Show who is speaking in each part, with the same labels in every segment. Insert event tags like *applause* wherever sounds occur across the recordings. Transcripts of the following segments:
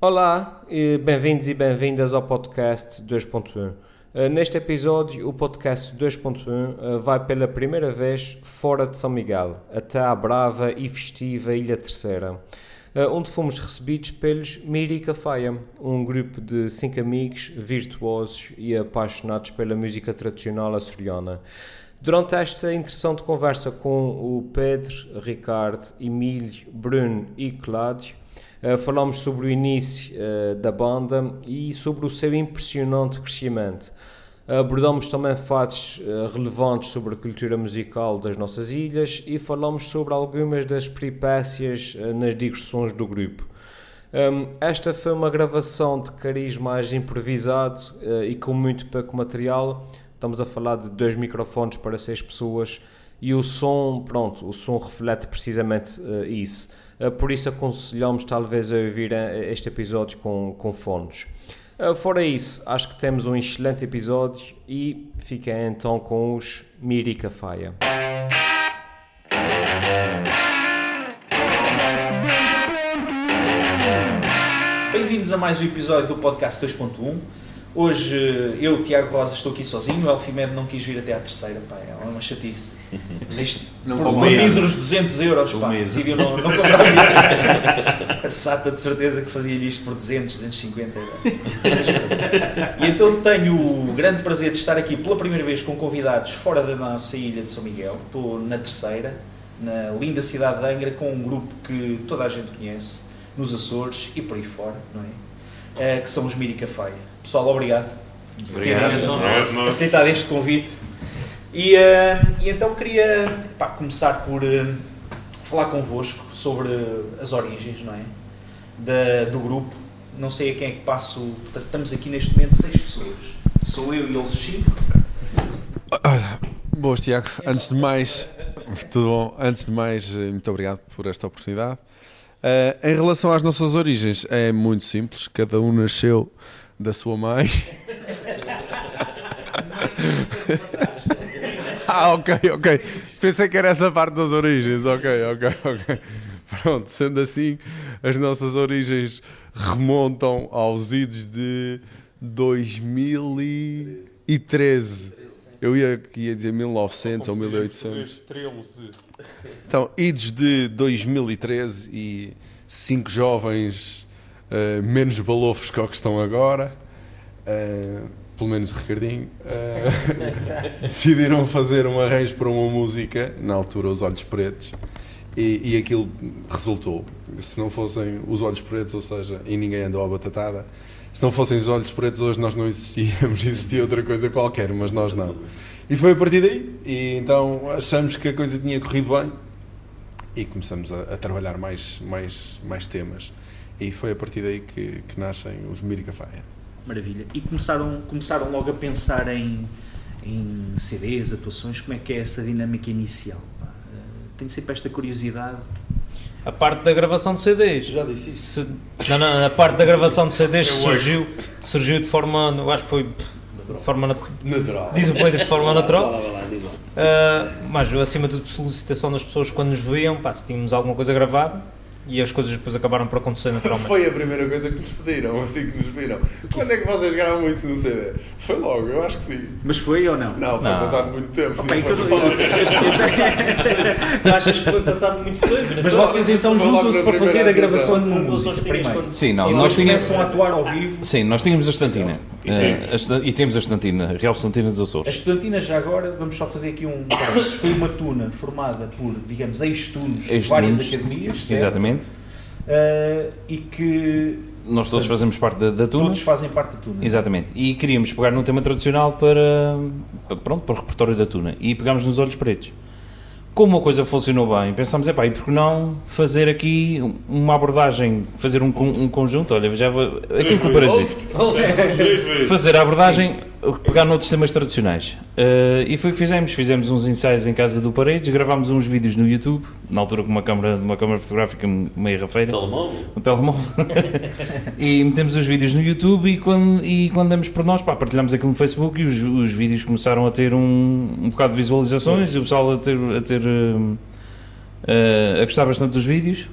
Speaker 1: Olá, bem-vindos e bem-vindas ao podcast 2.1. Eh, neste episódio, o podcast 2.1 eh, vai pela primeira vez fora de São Miguel, até à brava e festiva Ilha Terceira, eh, onde fomos recebidos pelos Miri Cafaia, um grupo de cinco amigos virtuosos e apaixonados pela música tradicional açoriana. Durante esta interessante conversa com o Pedro, Ricardo, Emílio, Bruno e Cláudio, Uh, falámos sobre o início uh, da banda e sobre o seu impressionante crescimento. Abordamos também fatos uh, relevantes sobre a cultura musical das nossas ilhas e falamos sobre algumas das peripécias nas digressões do grupo. Um, esta foi uma gravação de cariz mais improvisado e com muito pouco material. Estamos a falar de dois microfones para seis pessoas e o som, pronto, o som reflete precisamente isso. Eh, por isso aconselhamos talvez a ouvir eh, este episódio com, com fones. Eh, fora isso, acho que temos um excelente episódio e fiquem então com os Mirica Faia.
Speaker 2: Bem-vindos a mais um episódio do podcast 2.1. Hoje eu, Tiago Rosa, estou aqui sozinho. O Elfimed não quis vir até à terceira, pá, é uma chatice. Mas isto, não por, míseros 200 euros, pá, decidiu não, não comprar *laughs* A Sata de certeza que fazia isto por 200, 250 euros. E então tenho o grande prazer de estar aqui pela primeira vez com convidados fora da nossa ilha de São Miguel. Estou na terceira, na linda cidade de Angra, com um grupo que toda a gente conhece, nos Açores e por aí fora, não é? Uh, que são os Miri Café. Pessoal, obrigado,
Speaker 3: obrigado por terem
Speaker 2: aceitado este convite. E, uh, e então queria pá, começar por uh, falar convosco sobre as origens, não é? Da, do grupo. Não sei a quem é que passo. Portanto, estamos aqui neste momento seis pessoas. Sou eu e eles cinco.
Speaker 3: Boas, Tiago. Antes de mais, tudo bom? Antes de mais, eh, muito obrigado por esta oportunidade. Uh, em relação às nossas origens, é muito simples. Cada um nasceu da sua mãe. *laughs* ah, ok, ok. Pensei que era essa parte das origens. Ok, ok, ok. Pronto, sendo assim, as nossas origens remontam aos idos de 2013. Eu ia, ia dizer 1900 ou 1800. Então, idos de 2013 e cinco jovens uh, menos balofos que o que estão agora, uh, pelo menos Ricardinho, uh, *laughs* decidiram fazer um arranjo para uma música, na altura Os Olhos Pretos, e, e aquilo resultou. Se não fossem Os Olhos Pretos, ou seja, e ninguém andou à batatada, se não fossem os olhos pretos hoje nós não existíamos, *laughs* existia outra coisa qualquer, mas nós não. E foi a partir daí, e então achamos que a coisa tinha corrido bem e começamos a, a trabalhar mais, mais, mais temas. E foi a partir daí que, que nascem os Miricafaia.
Speaker 2: Maravilha. E começaram, começaram logo a pensar em, em CDs, atuações, como é que é essa dinâmica inicial? Pá? Eh, tenho sempre esta curiosidade.
Speaker 4: A parte da gravação de CDs.
Speaker 3: Já disse isso.
Speaker 4: Se, não, não, a parte da gravação de CDs *laughs* surgiu, surgiu de forma, eu acho que foi de forma
Speaker 3: natural.
Speaker 4: Diz o Pedro de forma *laughs* natural. Uh, mas acima de tudo, solicitação das pessoas quando nos viam, pá, se tínhamos alguma coisa gravada e as coisas depois acabaram por acontecer naturalmente.
Speaker 3: Foi a primeira coisa que nos pediram, assim que nos viram. Quando é que vocês gravam isso no CD? Foi logo, eu acho que sim.
Speaker 2: Mas foi ou não?
Speaker 3: Não, foi não. passado muito tempo.
Speaker 4: Okay, não foi eu, achas que foi passado muito tempo?
Speaker 2: Mas vocês então juntam-se para fazer a gravação de música
Speaker 4: primeiro? Sim, não.
Speaker 2: E nós começam a atuar ao vivo?
Speaker 4: Sim, nós tínhamos a estantina. Uh, e temos a estantina, a Real Estantina dos Açores.
Speaker 2: A estantina, já agora, vamos só fazer aqui um. Foi uma tuna formada por, digamos, ex-tunos de várias academias.
Speaker 4: Certo? Exatamente
Speaker 2: uh, e que
Speaker 4: nós todos fazemos parte da, da Tuna.
Speaker 2: Todos fazem parte da Tuna.
Speaker 4: Exatamente. E queríamos pegar num tema tradicional para, para pronto, para o repertório da Tuna. E pegámos nos Olhos Pretos. Como a coisa funcionou bem, pensámos, epá, e por que não fazer aqui uma abordagem, fazer um, um conjunto, olha, já vou, aquilo que o Parasite. Fazer a abordagem pegar noutros temas tradicionais. Uh, e foi o que fizemos. Fizemos uns ensaios em casa do Paredes, gravámos uns vídeos no YouTube, na altura com uma câmera, uma câmera fotográfica meio rafeira.
Speaker 5: Telemóvel?
Speaker 4: Um telemóvel. *laughs* e metemos os vídeos no YouTube e quando, e quando damos por nós, pá, partilhamos aquilo no Facebook e os, os vídeos começaram a ter um, um bocado de visualizações e o pessoal a ter, a, ter uh, uh, a gostar bastante dos vídeos.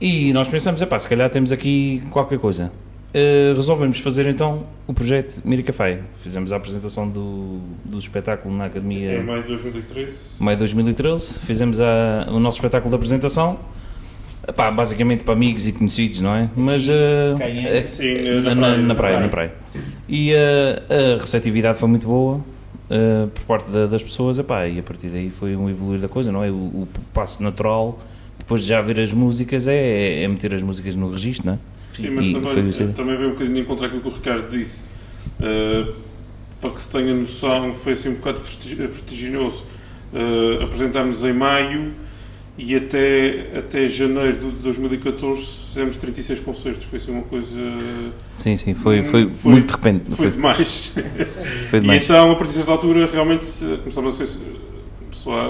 Speaker 4: E nós pensamos, epá, se calhar temos aqui qualquer coisa. Uh, resolvemos fazer então o projeto Miri Café. Fizemos a apresentação do, do espetáculo na Academia.
Speaker 6: Em maio de 2013.
Speaker 4: Maio de 2013. Fizemos a, o nosso espetáculo de apresentação. Epá, basicamente para amigos e conhecidos, não é? Mas. Uh,
Speaker 6: uh, Sim,
Speaker 4: na, na, na, praia, na praia. E a receptividade foi muito boa. por parte da, das pessoas, epá, e a partir daí foi um evoluir da coisa, não é? O, o passo natural, depois de já ver as músicas, é, é meter as músicas no registro, não é?
Speaker 6: Sim, mas também, também veio um bocadinho de encontrar aquilo que o Ricardo disse. Uh, para que se tenha noção, foi assim um bocado vertiginoso. Uh, apresentámos em maio e até, até janeiro de 2014 fizemos 36 concertos. Foi assim uma coisa.
Speaker 4: Sim, sim, foi, foi, foi muito de repente.
Speaker 6: Foi, foi demais. foi demais. E então, a partir de certa altura, realmente começámos a, ser,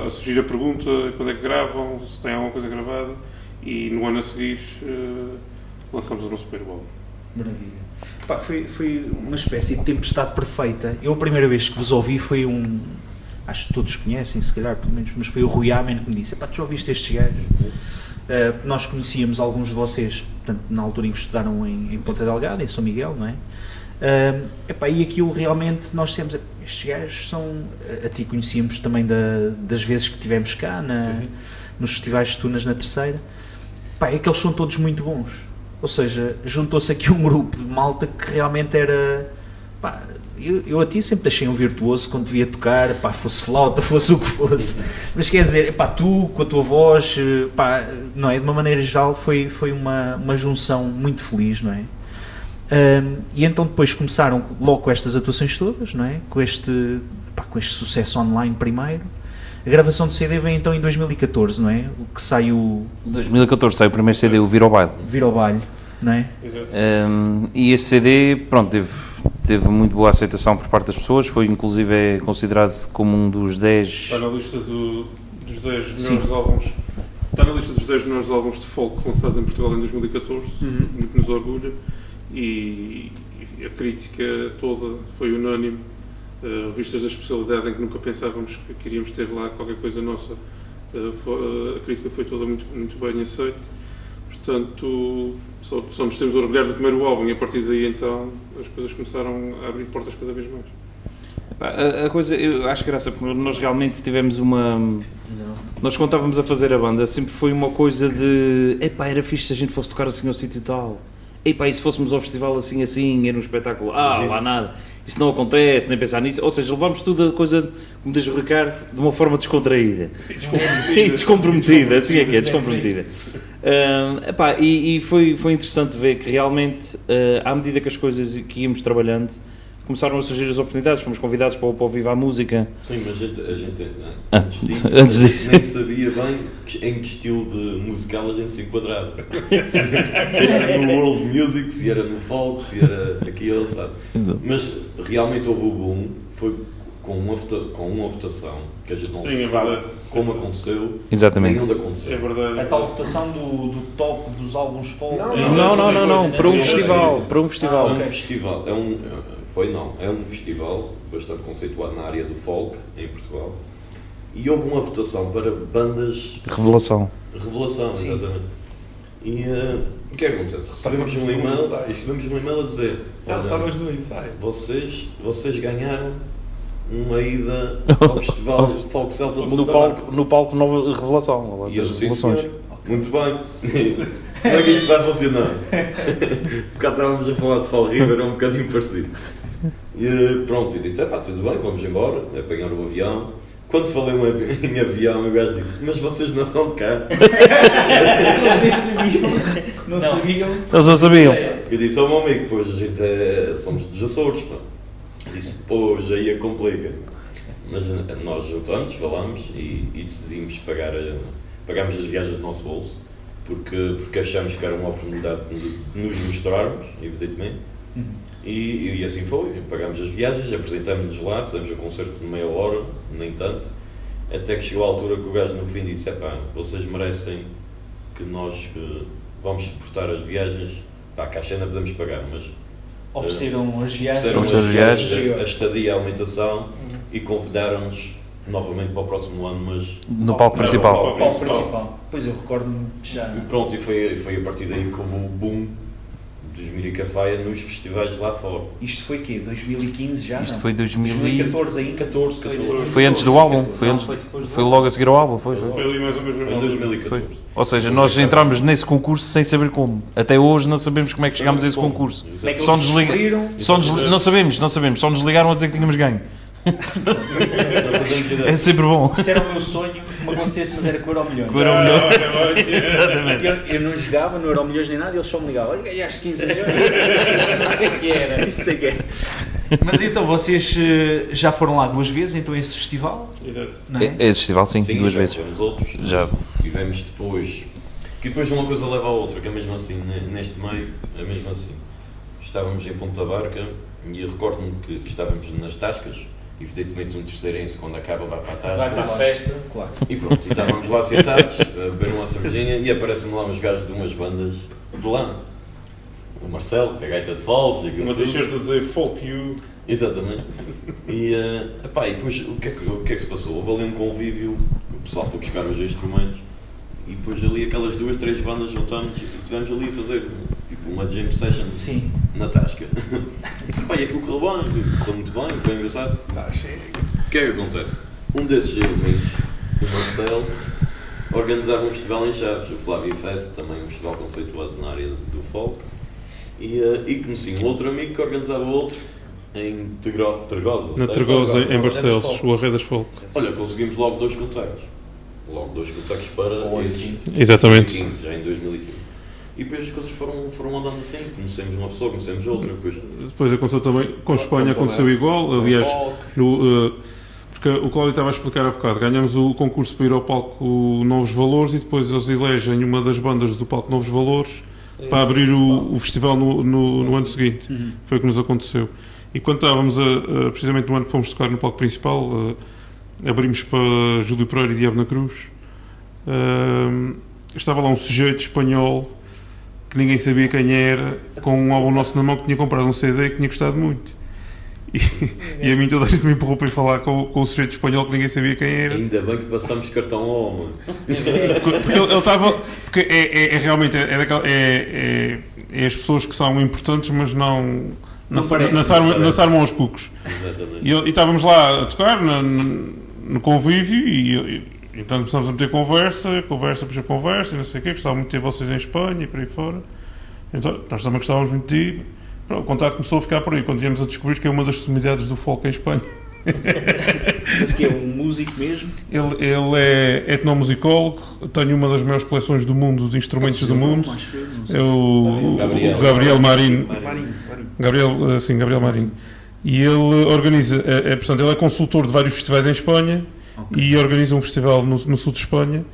Speaker 6: a surgir a pergunta quando é que gravam, se tem alguma coisa gravada. E no ano a seguir. Uh, lançamos o nosso primeiro álbum.
Speaker 2: Maravilha. Pá, foi, foi uma espécie de tempestade perfeita. Eu a primeira vez que vos ouvi foi um. Acho que todos conhecem, se calhar, pelo menos, mas foi o Rui Amen que me disse: Pá, tu já ouviste estes gajos? Uh, nós conhecíamos alguns de vocês, portanto, na altura em que estudaram em, em Ponta Delgada, em São Miguel, não é? Uh, epá, e aquilo realmente nós temos. Estes gajos são. A ti conhecíamos também da, das vezes que tivemos cá, na, sim, sim. nos festivais de Tunas na Terceira. É que eles são todos muito bons ou seja, juntou-se aqui *laughs* um grupo de malta que realmente era. Pá, eu, eu a ti sempre deixei um virtuoso quando devia tocar, pá, fosse flauta, *laughs* fosse o que fosse. Mas quer dizer, pá, tu com a tua voz, pá, não é? De uma maneira geral, foi, foi uma, uma junção muito feliz, não é? Um, e então depois começaram logo com estas atuações todas, não é? Com este, pá, com este sucesso online primeiro. A gravação do CD vem então em 2014, não é? O que sai o.
Speaker 4: 2014 sai o primeiro CD, o Vira ao Baile.
Speaker 2: Vira ao Baile, não é?
Speaker 4: Um, e esse CD, pronto, teve, teve muito boa aceitação por parte das pessoas, foi inclusive é considerado como um dos 10.
Speaker 6: Está na lista do, dos 10 melhores álbuns. Está na lista dos 10 melhores álbuns de folk lançados em Portugal em 2014, uhum. muito nos orgulha. E, e a crítica toda foi unânime uh, vistas da especialidade em que nunca pensávamos que queríamos ter lá qualquer coisa nossa, uh, foi, a crítica foi toda muito, muito bem aceita. Portanto, só, só nos temos a orgulhar do primeiro álbum e a partir daí então as coisas começaram a abrir portas cada vez mais.
Speaker 4: A, a coisa, eu acho graça, porque nós realmente tivemos uma. Não. Nós contávamos a fazer a banda, sempre foi uma coisa de. Epá, era fixe se a gente fosse tocar assim ao sítio tal e pá, e se fôssemos ao festival assim, assim, era um espetáculo, ah, lá nada, isso não acontece, nem pensar nisso, ou seja, levamos tudo a coisa, como diz o Ricardo, de uma forma descontraída. E *laughs* descomprometida, assim é que é, descomprometida. Uh, epá, e, e foi, foi interessante ver que realmente, uh, à medida que as coisas que íamos trabalhando, começaram a surgir as oportunidades, fomos convidados para, para ouvir a música.
Speaker 5: Sim, mas a gente, a gente ah, antes, disso, *laughs* antes disso, nem sabia bem em que estilo de musical a gente se enquadrava. *laughs* se era no world music, se era no folk, se era aquilo, sabe? Mas realmente houve o boom, foi com uma, com uma votação que a gente não Sim, é sabe é como aconteceu,
Speaker 4: Exatamente.
Speaker 5: nem onde aconteceu.
Speaker 6: É verdade.
Speaker 2: A tal votação do, do top dos álbuns folk.
Speaker 4: Não, não, não, não, não, para um festival. Para um festival.
Speaker 5: Ah, okay. um festival. É um, foi não, é um festival bastante conceituado na área do folk em Portugal e houve uma votação para bandas.
Speaker 4: Revelação.
Speaker 5: Revelação, Sim. exatamente. E uh, o que é que acontece? Recebemos um e-mail, recebemos um e-mail a dizer:
Speaker 6: Olha, estavas no ensaio.
Speaker 5: Vocês, vocês ganharam uma ida *laughs* ao festival Folk Self
Speaker 4: no palco, no palco Nova Revelação.
Speaker 5: E disse, senhor, muito bem. *laughs* Como é que isto vai funcionar? *laughs* Porque estávamos a falar de Fall River, é um bocadinho parecido. E pronto, eu disse, pá, tudo bem, vamos embora, apanhar o avião. Quando falei *laughs* em avião, o gajo disse, mas vocês não são de cá.
Speaker 2: Eles nem sabiam. Não, sabiam.
Speaker 4: Eles não sabiam.
Speaker 5: Eu disse, oh meu amigo, pois a gente é, somos dos Açores, pá. Disse, pois aí a complica. Mas eh, nós juntamos, falamos e, e decidimos pagar, a, pagámos as viagens do nosso bolso, porque, porque achamos que era uma oportunidade de nos mostrarmos, evidentemente. Uhum e, e assim foi, pagámos as viagens, apresentámos-nos lá, fizemos o concerto de meia hora, nem tanto, até que chegou a altura que o gajo no fim disse, pá, vocês merecem que nós que vamos suportar as viagens, pá, a caixa ainda podemos pagar, mas...
Speaker 2: Ofereceram uh, as viagens,
Speaker 5: ofereceram as viagens, a, a estadia, a alimentação uhum. e convidaram-nos novamente para o próximo ano, mas
Speaker 4: No palco principal.
Speaker 5: Não,
Speaker 2: O palco principal. Pois eu recordo-me já.
Speaker 5: E pronto, e foi, foi a partir daí que houve o boom dos Miricafaia nos festivais lá fora.
Speaker 2: Isto foi quê? 2015 já?
Speaker 4: Isto
Speaker 2: não?
Speaker 4: foi 2000 e...
Speaker 2: 2014 ainda?
Speaker 5: 14, 14.
Speaker 4: Foi antes do álbum, foi,
Speaker 7: Não,
Speaker 4: antes,
Speaker 7: foi
Speaker 4: foi logo a seguir ao álbum, foi, foi.
Speaker 6: Foi ali mais ou menos
Speaker 5: Foi em
Speaker 6: no
Speaker 5: 2014.
Speaker 4: Ou seja, nós entramos nesse concurso sem saber como. Até hoje não sabemos como é que chegámos a esse concurso.
Speaker 2: É que
Speaker 4: Só nos liga-
Speaker 2: descobriram?
Speaker 4: Só nos, não sabemos, não sabemos. Só nos ligaram a dizer que tínhamos ganho. *laughs* É sempre bom.
Speaker 2: Isso era o meu sonho que me acontecesse, mas era com o Euro Milhões.
Speaker 4: Com o Euro Milhões. Exatamente.
Speaker 2: Eu, eu não jogava no Euro Milhões nem nada, eles só me ligavam. Olha, ganhaste 15 milhões. Isso é que era. Isso é que era.
Speaker 8: Mas então, vocês eh, já foram lá duas vezes, então, esse festival?
Speaker 6: Exato.
Speaker 8: Não é?
Speaker 4: Esse festival, sim,
Speaker 5: Sim,
Speaker 4: duas
Speaker 5: já
Speaker 4: vezes.
Speaker 5: tivemos outros.
Speaker 4: Já.
Speaker 5: Tivemos depois. Que depois uma coisa leva à outra, que é mesmo assim, ne- neste meio, é mesmo assim. Estávamos em Ponta Barca e eu recordo-me que, que estávamos nas tascas, evidentemente um terceirense quando acaba vai para a tasca.
Speaker 7: Vai para a festa.
Speaker 2: Claro.
Speaker 5: E pronto, e estávamos lá sentados a beber uma cervejinha e aparecem-me lá uns gajos de umas bandas de lá. O Marcelo, que é a gaita de Foles e aquilo
Speaker 6: Uma t-shirt a dizer Folk You.
Speaker 5: Exatamente. E, eh, epá, e depois o que, é que, o que é que se passou? Houve ali um convívio, o pessoal foi buscar os instrumentos e depois ali aquelas duas, três bandas juntamos e estivemos ali a fazer tipo, uma jam session
Speaker 2: Sim.
Speaker 5: na tasca. Epá, *laughs* e aquilo correu bem, correu muito bem, foi engraçado. O que é que acontece? Um desses elementos, o Marcelo, organizava um festival em Chaves, o Flávio Fest, também um festival conceituado na área do folk, e, eh, e conheci um outro amigo que organizava outro em Tregosa.
Speaker 6: Na
Speaker 5: sabe?
Speaker 6: Tregosa, em Barcelos, o Arredas Folk.
Speaker 5: Olha, conseguimos logo dois contactos. Logo dois contactos para.
Speaker 6: Exatamente.
Speaker 5: 2015, já em 2015. E depois as coisas foram, foram andando assim, conhecemos uma pessoa, conhecemos outra, depois
Speaker 6: Depois aconteceu também, com Espanha aconteceu igual, aliás, no, eh, porque o Cláudio estava a explicar há bocado, ganhamos o concurso para ir ao palco Novos Valores e depois eles elegem uma das bandas do palco Novos Valores para abrir o, o festival no, no, no ano seguinte. Foi o que nos aconteceu. E quando estávamos, a, a- precisamente no ano que fomos tocar no palco principal, eh, abrimos para Júlio Pereira e Diabo na Cruz, eh, estava lá um sujeito espanhol que ninguém sabia quem era, com um álbum nosso na mão que tinha comprado um CD que tinha gostado muito. E, *laughs* e a mim toda a gente me empurrou para ir falar com, com o sujeito espanhol que ninguém sabia quem era.
Speaker 5: ainda bem que passamos cartão ao homem.
Speaker 6: Porque ele estava. Porque é, é- é realmente. É, é, daquela- é- é- é as pessoas que são importantes, mas não.
Speaker 2: Não
Speaker 6: Não, se-
Speaker 2: parece,
Speaker 6: não se armam-
Speaker 5: não
Speaker 6: não se armam aos cucos.
Speaker 5: Exatamente.
Speaker 6: E, e estávamos lá a tocar no, no- convívio e- então começámos a meter conversa, conversa puxa conversa e não sei o quê, gostava muito de ter vocês em Espanha e por aí fora. Então, nós também gostávamos muito de ir. Pronto, o contato começou a ficar por aí, quando viemos a descobrir que é uma das sumidades do folk em Espanha.
Speaker 2: Mas que é um músico mesmo.
Speaker 6: Ele, ele é etnomusicólogo, tem uma das maiores coleções do mundo de instrumentos do mundo.
Speaker 2: Sei.
Speaker 6: É o,
Speaker 5: Gabriel.
Speaker 6: o Gabriel Marinho.
Speaker 2: Marinho, Marinho.
Speaker 6: Gabriel, eh, sim, Gabriel Marinho. E ele organiza, é, é, portanto, ele é consultor de vários festivais em Espanha e organiza um festival no, no sul de Espanha.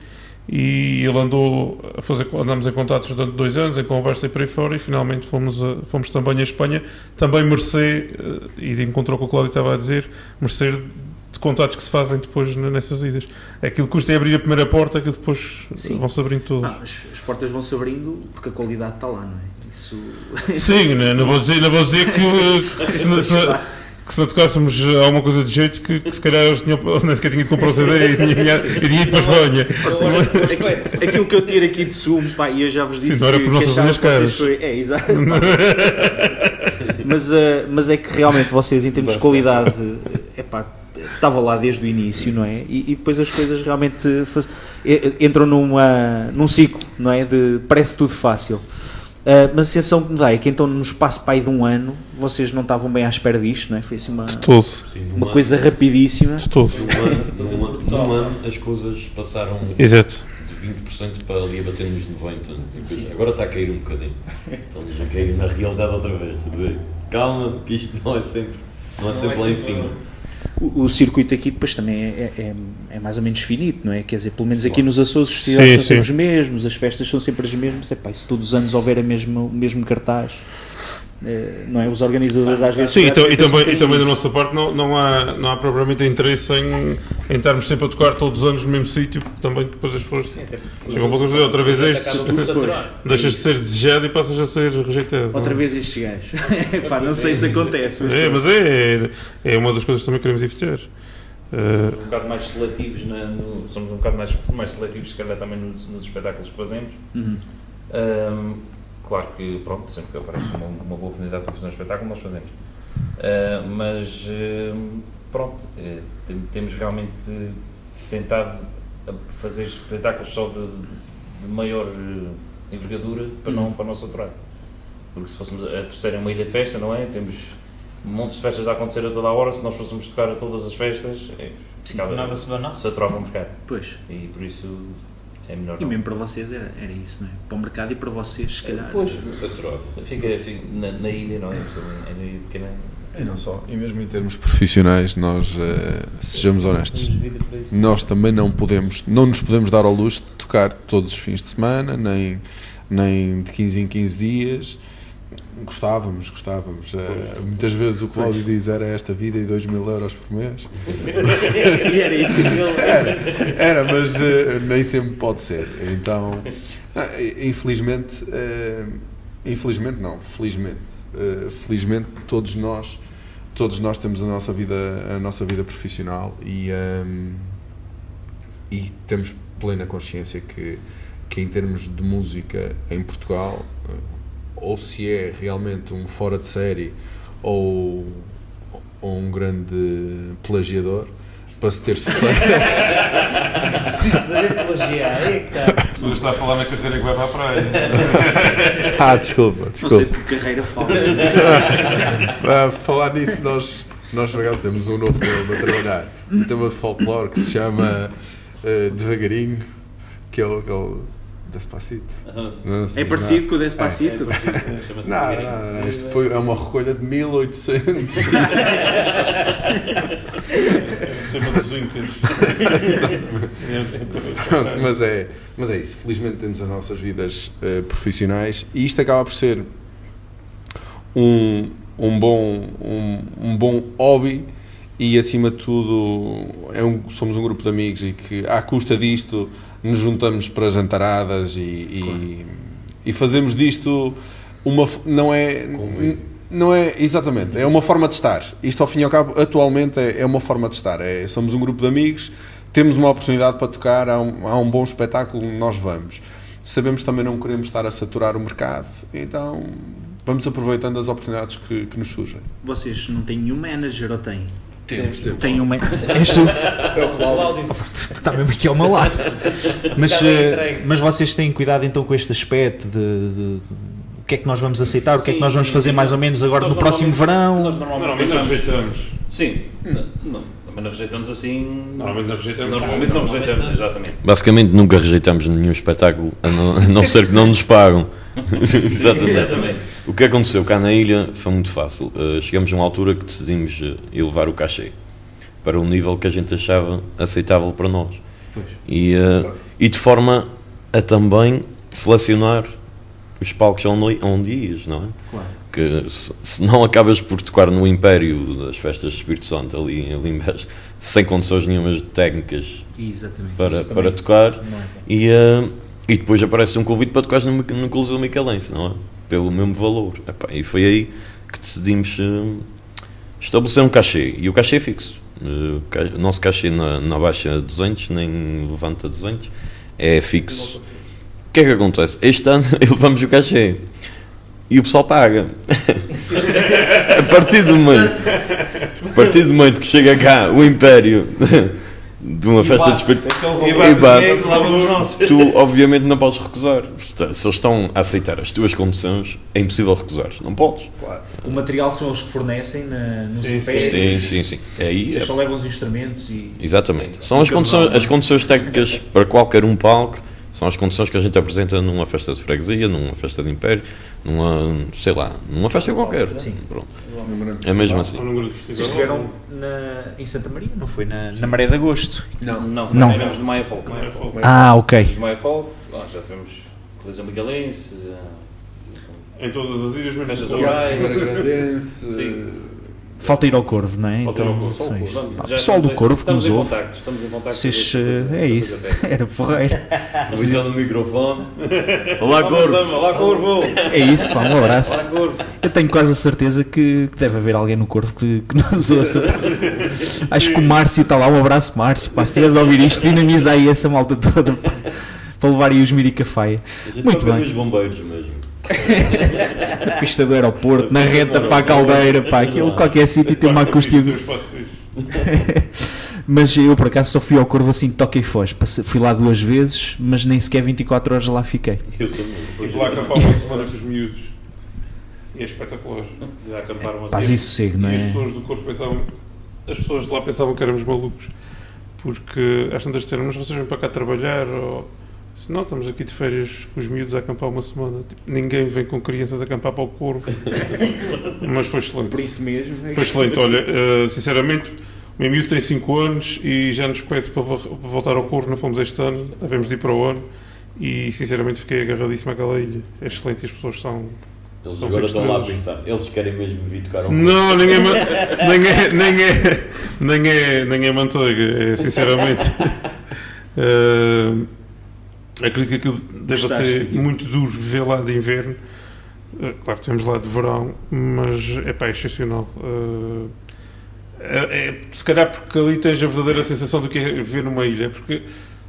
Speaker 6: E ele andou a fazer, andámos em contatos durante dois anos, em conversa e por aí fora, e finalmente fomos, a- fomos também a Espanha, também mercê, eh, e de encontro com o Cláudio estava a dizer, mercê de contatos que se fazem depois nessas idas. Aquilo que custa é abrir a primeira porta, que depois vão-se abrindo todas.
Speaker 2: Não, as, as portas vão se abrindo porque a qualidade está lá, não é? Isso.
Speaker 6: Sim, né, não vou dizer, não vou dizer que, *laughs* que se, não- se, que se não tocássemos alguma coisa de jeito que, que se calhar eles tinham, nem sequer tinham de comprar o CD e tinha, e tinha ido para a Espanha.
Speaker 2: Aquilo- Aquilo que eu tiro aqui de sumo, pá, e eu já vos disse
Speaker 6: Sim, não era
Speaker 2: que,
Speaker 6: por
Speaker 2: que
Speaker 6: nossas
Speaker 2: achava
Speaker 6: linhas
Speaker 2: que vocês
Speaker 6: caras.
Speaker 2: foi- É, exato. *laughs* mas, eh, mas é que realmente vocês, em termos de qualidade, é pá, estavam lá desde o início, não é? E, e depois as coisas realmente faz- eh, entram numa, num ciclo, não é? De parece tudo fácil. Eh, mas a sensação que me dá é que então no espaço pai de um ano vocês não estavam bem à espera disto, não é? Foi assim uma,
Speaker 5: Sim,
Speaker 2: uma
Speaker 5: ano-
Speaker 2: coisa rapidíssima.
Speaker 6: de todo.
Speaker 5: Num ano, num ano, as coisas passaram
Speaker 6: Exato.
Speaker 5: de 20% para ali a bater nos 90%. E depois, agora está a cair um bocadinho. Estamos a cair na realidade outra vez. Calma, que isto não é sempre, não é sempre lá em cima.
Speaker 2: O, o circuito aqui depois também é, é, é mais ou menos finito, não é? Quer dizer, pelo menos aqui nos Açores os festivais são os mesmos, as festas são sempre as mesmas. Epá, e se todos os anos houver a mesma, o mesmo cartaz, não é? Os organizadores às vezes.
Speaker 6: Sim, e, tam- e também, e também da nossa parte não, não, há, não há propriamente interesse em, em estarmos sempre a tocar todos os anos no mesmo sítio, porque também depois as pessoas chegam para dizer outra vez este, *laughs* deixas de ser desejado e passas a ser rejeitado. é?
Speaker 2: Outra vez estes gajos. *laughs* Epá, não sei se acontece. Mas
Speaker 6: É, mas é, é uma das coisas que também queremos evitar.
Speaker 4: Somos um bocado mais seletivos, na, no, somos um bocado mais, mais seletivos, se calhar, também nos, nos espetáculos que fazemos.
Speaker 2: Uhum.
Speaker 4: Um, claro que, pronto, sempre que aparece uma, uma boa oportunidade para fazer um espetáculo, nós fazemos. Uh, mas, uh, pronto, uh, tem, temos realmente tentado fazer espetáculos só de, de maior envergadura para, não, para não saturar. Porque se fôssemos a terceira é uma ilha de festa, não é? Temos montes de festas a acontecer a toda a hora, se nós fôssemos tocar a todas as festas, é,
Speaker 9: Sim, nada se
Speaker 4: saturava o mercado.
Speaker 2: Pois.
Speaker 4: E por isso é melhor
Speaker 2: E
Speaker 4: não.
Speaker 2: mesmo para vocês era, era isso, não é? Para o mercado e para vocês, se calhar.
Speaker 4: Pois,
Speaker 5: Saturado.
Speaker 4: fica, fica na, na ilha, não é? É na ilha pequena.
Speaker 3: E não só. E mesmo em termos profissionais, nós, eh, sejamos honestos, nós também não podemos, não nos podemos dar ao luxo de tocar todos os fins de semana, nem, nem de 15 em 15 dias. Gostávamos, gostávamos. Eh, muitas vezes o Cláudio diz era esta vida e 2 mil euros por mês. *laughs*
Speaker 2: Era.
Speaker 3: Era, mas eh, nem sempre pode ser. Então, ah, infelizmente, eh, infelizmente não, felizmente, felizmente todos nós, todos nós temos a nossa vida, a nossa vida profissional e e temos plena consciência que que em termos de música em Portugal ou se é realmente um fora de série ou, ou um grande plagiador para se ter sucesso *laughs*
Speaker 9: Preciso saber plagiar. É que tá.
Speaker 6: Se está a falar na carreira que vai para a praia. *laughs*
Speaker 3: Ah, desculpa,
Speaker 2: Não sei
Speaker 3: desculpa.
Speaker 2: que carreira fala.
Speaker 3: A *laughs* falar nisso, nós, nós por acaso temos um novo tema a trabalhar. Um tema de folclore que se chama eh, Devagarinho, que é o, que é o Despacito. Não
Speaker 2: É parecido com o *laughs* Despacito?
Speaker 4: Chama-se
Speaker 3: Nada,
Speaker 4: devagarinho.
Speaker 3: nada, nada. Isto foi, é uma recolha de 1800. *laughs*
Speaker 6: Tema dos Incas.
Speaker 3: Pronto, mas, é, mas é isso. Felizmente temos as nossas vidas eh, profissionais e isto acaba por ser um, um, bom, um, um bom hobby e acima de tudo é um, somos um grupo de amigos e que à custa disto nos juntamos para jantaradas e, e, e fazemos disto uma não é não é exatamente é uma forma de estar. Isto ao fim e ao cabo atualmente é, é uma forma de estar. É, somos um grupo de amigos temos uma oportunidade para tocar há um, há um bom espetáculo nós vamos. Sabemos também não queremos estar a saturar o mercado então vamos aproveitando as oportunidades que, que nos surgem.
Speaker 2: Vocês não têm nenhum manager ou têm?
Speaker 3: Temos, temos.
Speaker 2: Um. *laughs* És tu?
Speaker 3: É o Cláudio.
Speaker 2: Tu está mesmo aqui ao meu lado. Mas, eh, mas vocês têm cuidado então com este aspecto de, de- o que é que nós vamos aceitar, o que é que
Speaker 4: Sim,
Speaker 2: nós vamos
Speaker 4: sim,
Speaker 2: fazer
Speaker 4: sim.
Speaker 2: mais ou menos agora
Speaker 4: Nós
Speaker 2: no próximo verão.
Speaker 4: Nós normalmente
Speaker 6: Normalmente não
Speaker 4: pensamos.
Speaker 6: rejeitamos.
Speaker 4: Sim, não, não, também não rejeitamos assim.
Speaker 6: Normalmente não rejeitamos.
Speaker 4: Normalmente não rejeitamos, exatamente.
Speaker 5: Basicamente nunca rejeitamos nenhum espetáculo, a não, a não ser que não nos pagam. *laughs* Exatamente.
Speaker 4: Exatamente.
Speaker 5: O que aconteceu cá na ilha foi muito fácil. Uh, chegamos a uma altura que decidimos uh, elevar o cachê para um nível que a gente achava aceitável para nós. E, uh, e de forma a também selecionar os palcos onde, onde ias, não é?
Speaker 2: Claro.
Speaker 5: Que se, se não acabas por tocar no império das festas de Espírito Santo ali em Limbés, *laughs* sem condições nenhumas técnicas
Speaker 2: Exatamente.
Speaker 5: para,
Speaker 2: Isso
Speaker 5: para tocar,
Speaker 2: é
Speaker 5: e, eh, e depois aparece um convite para tocar no, no Coliseu Micalense, não é? Pelo mesmo valor. Epá, e foi aí que decidimos eh, estabelecer um cachê. E o cachê é fixo. Eh, o nosso cachê na, na baixa 200, nem levanta 200, é fixo. O que é que acontece? Este ano *laughs* elevamos o cachê. E o pessoal paga. *laughs* a partir do momento, a partir do momento que chega cá o império *laughs* de uma festa de espírito e bate, tu obviamente não podes recusar. Se eles estão a aceitar as tuas condições, é impossível recusar. Não podes.
Speaker 2: O material são eles que fornecem na, nos
Speaker 6: Sim,
Speaker 2: impérios.
Speaker 5: Sim, sim, sim. É aí.
Speaker 2: Vocês
Speaker 5: é-
Speaker 2: só levam os instrumentos e.
Speaker 5: Exatamente. São as condições, as condições técnicas para qualquer um palco, são as condições que a gente apresenta numa festa de freguesia, numa festa de império, numa, sei lá, numa festa qualquer.
Speaker 2: Sim.
Speaker 5: Prono. É mesmo assim.
Speaker 2: Vocês estiveram na, em Santa Maria, não foi? Na, na Maré de Agosto.
Speaker 1: Não.
Speaker 4: Não,
Speaker 2: Não.
Speaker 4: não. Tivemos no Maia Folk.
Speaker 6: Maia Folk.
Speaker 2: Ah, ok.
Speaker 4: No Maia Folk, lá já tivemos Coliseu Migalense, eh,
Speaker 6: Em todas as ilhas, mesmo
Speaker 4: Festas Orais. Sim.
Speaker 2: Falta ir ao Corvo, não é?
Speaker 6: Falta ir ao
Speaker 2: Então,
Speaker 6: Corvo.
Speaker 4: Vamos,
Speaker 2: Pá, pessoal do Corvo que nos ouve,
Speaker 4: contacto, Estamos em contacto.
Speaker 2: vocês, eh, é isso, *laughs* era porreiro.
Speaker 5: Visão do microfone. *laughs* Olá,
Speaker 4: Vamos,
Speaker 5: Corvo.
Speaker 4: Olá, Corvo!
Speaker 2: É isso, pá, um abraço.
Speaker 4: Olá, Corvo!
Speaker 2: Eu tenho quase a certeza que, que deve haver alguém no Corvo que, que nos ouça. *laughs* Acho que o Márcio está lá, um abraço Márcio, pá, se estiveres a ouvir isto, dinamiza aí essa malta toda, pá, para levar aí os Miricafaia. Muito bem.
Speaker 5: nos bombeiros mesmo.
Speaker 2: Na *laughs* pista do aeroporto, na reta para a caldeira, pá, aquilo, qualquer sítio tem uma acústica. *laughs* Mas eu por acaso só fui ao Corvo assim de toque e foz. Fui lá duas vezes, mas nem sequer 24 horas lá fiquei.
Speaker 5: Eu também.
Speaker 6: Estive lá a acampar uma semana com os miúdos. E é espetacular.
Speaker 4: Já acamparam umas
Speaker 2: Paz e sossego, não
Speaker 6: E as
Speaker 2: é?
Speaker 6: pessoas do corpo pensavam. As pessoas de lá pensavam que éramos malucos. Porque às tantas disseram, mas vocês vêm para cá trabalhar? Ou... Não, estamos aqui de férias com os miúdos a acampar uma semana. Tipo, ninguém vem com crianças a acampar para o corvo. *laughs* mas foi excelente.
Speaker 10: Por isso mesmo. é
Speaker 6: Foi excelente. Olha, eh, sinceramente, o meu miúdo tem 5 anos e já nos pede para para voltar ao corvo. Não fomos este ano, devemos ir para o ano. E sinceramente fiquei agarradíssimo àquela ilha. É excelente e as pessoas são.
Speaker 5: Eles
Speaker 6: São
Speaker 5: agora estão lá a pensar. Eles querem mesmo vir tocar um
Speaker 6: Não, ninguém, *laughs* nem, é, nem, é, nem, é, nem é manteiga, é, sinceramente. *laughs* Eh, acredito que aquilo deve ser muito duro viver lá de inverno. Eh, claro, temos lá de verão, mas é pá, é excepcional. Eh, é, é- se calhar porque ali tens a verdadeira sensação do que é viver numa ilha. Porque,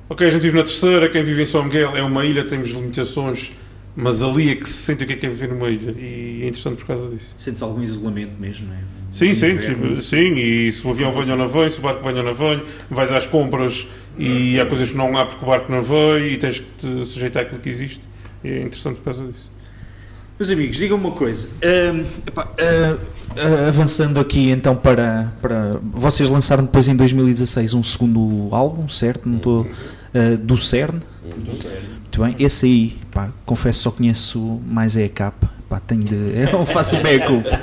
Speaker 6: ok, a gente vive na terceira, quem vive em São Miguel é uma ilha, temos limitações, mas ali é que se sente o que é, que é viver numa ilha. E é interessante por causa disso.
Speaker 10: Sentes algum isolamento mesmo, não é?
Speaker 6: Sim, sim, sim, sim, e se o avião vem ou não vem, se o barco vem ou não vem, vais às compras e há coisas que não há porque o barco não veio e tens que te sujeitar àquilo que existe. E é interessante por causa disso.
Speaker 10: Meus amigos, digam uma coisa.
Speaker 2: Ahm, epá, ah, ah, avançando aqui então para, para. Vocês lançaram depois em 2016 um segundo álbum, certo? Não estou. ah, do CERN. Muito bem. Esse aí, pá, confesso só conheço mais é a capa. Pá, tenho de. *laughs* Eu faço bem a culpa.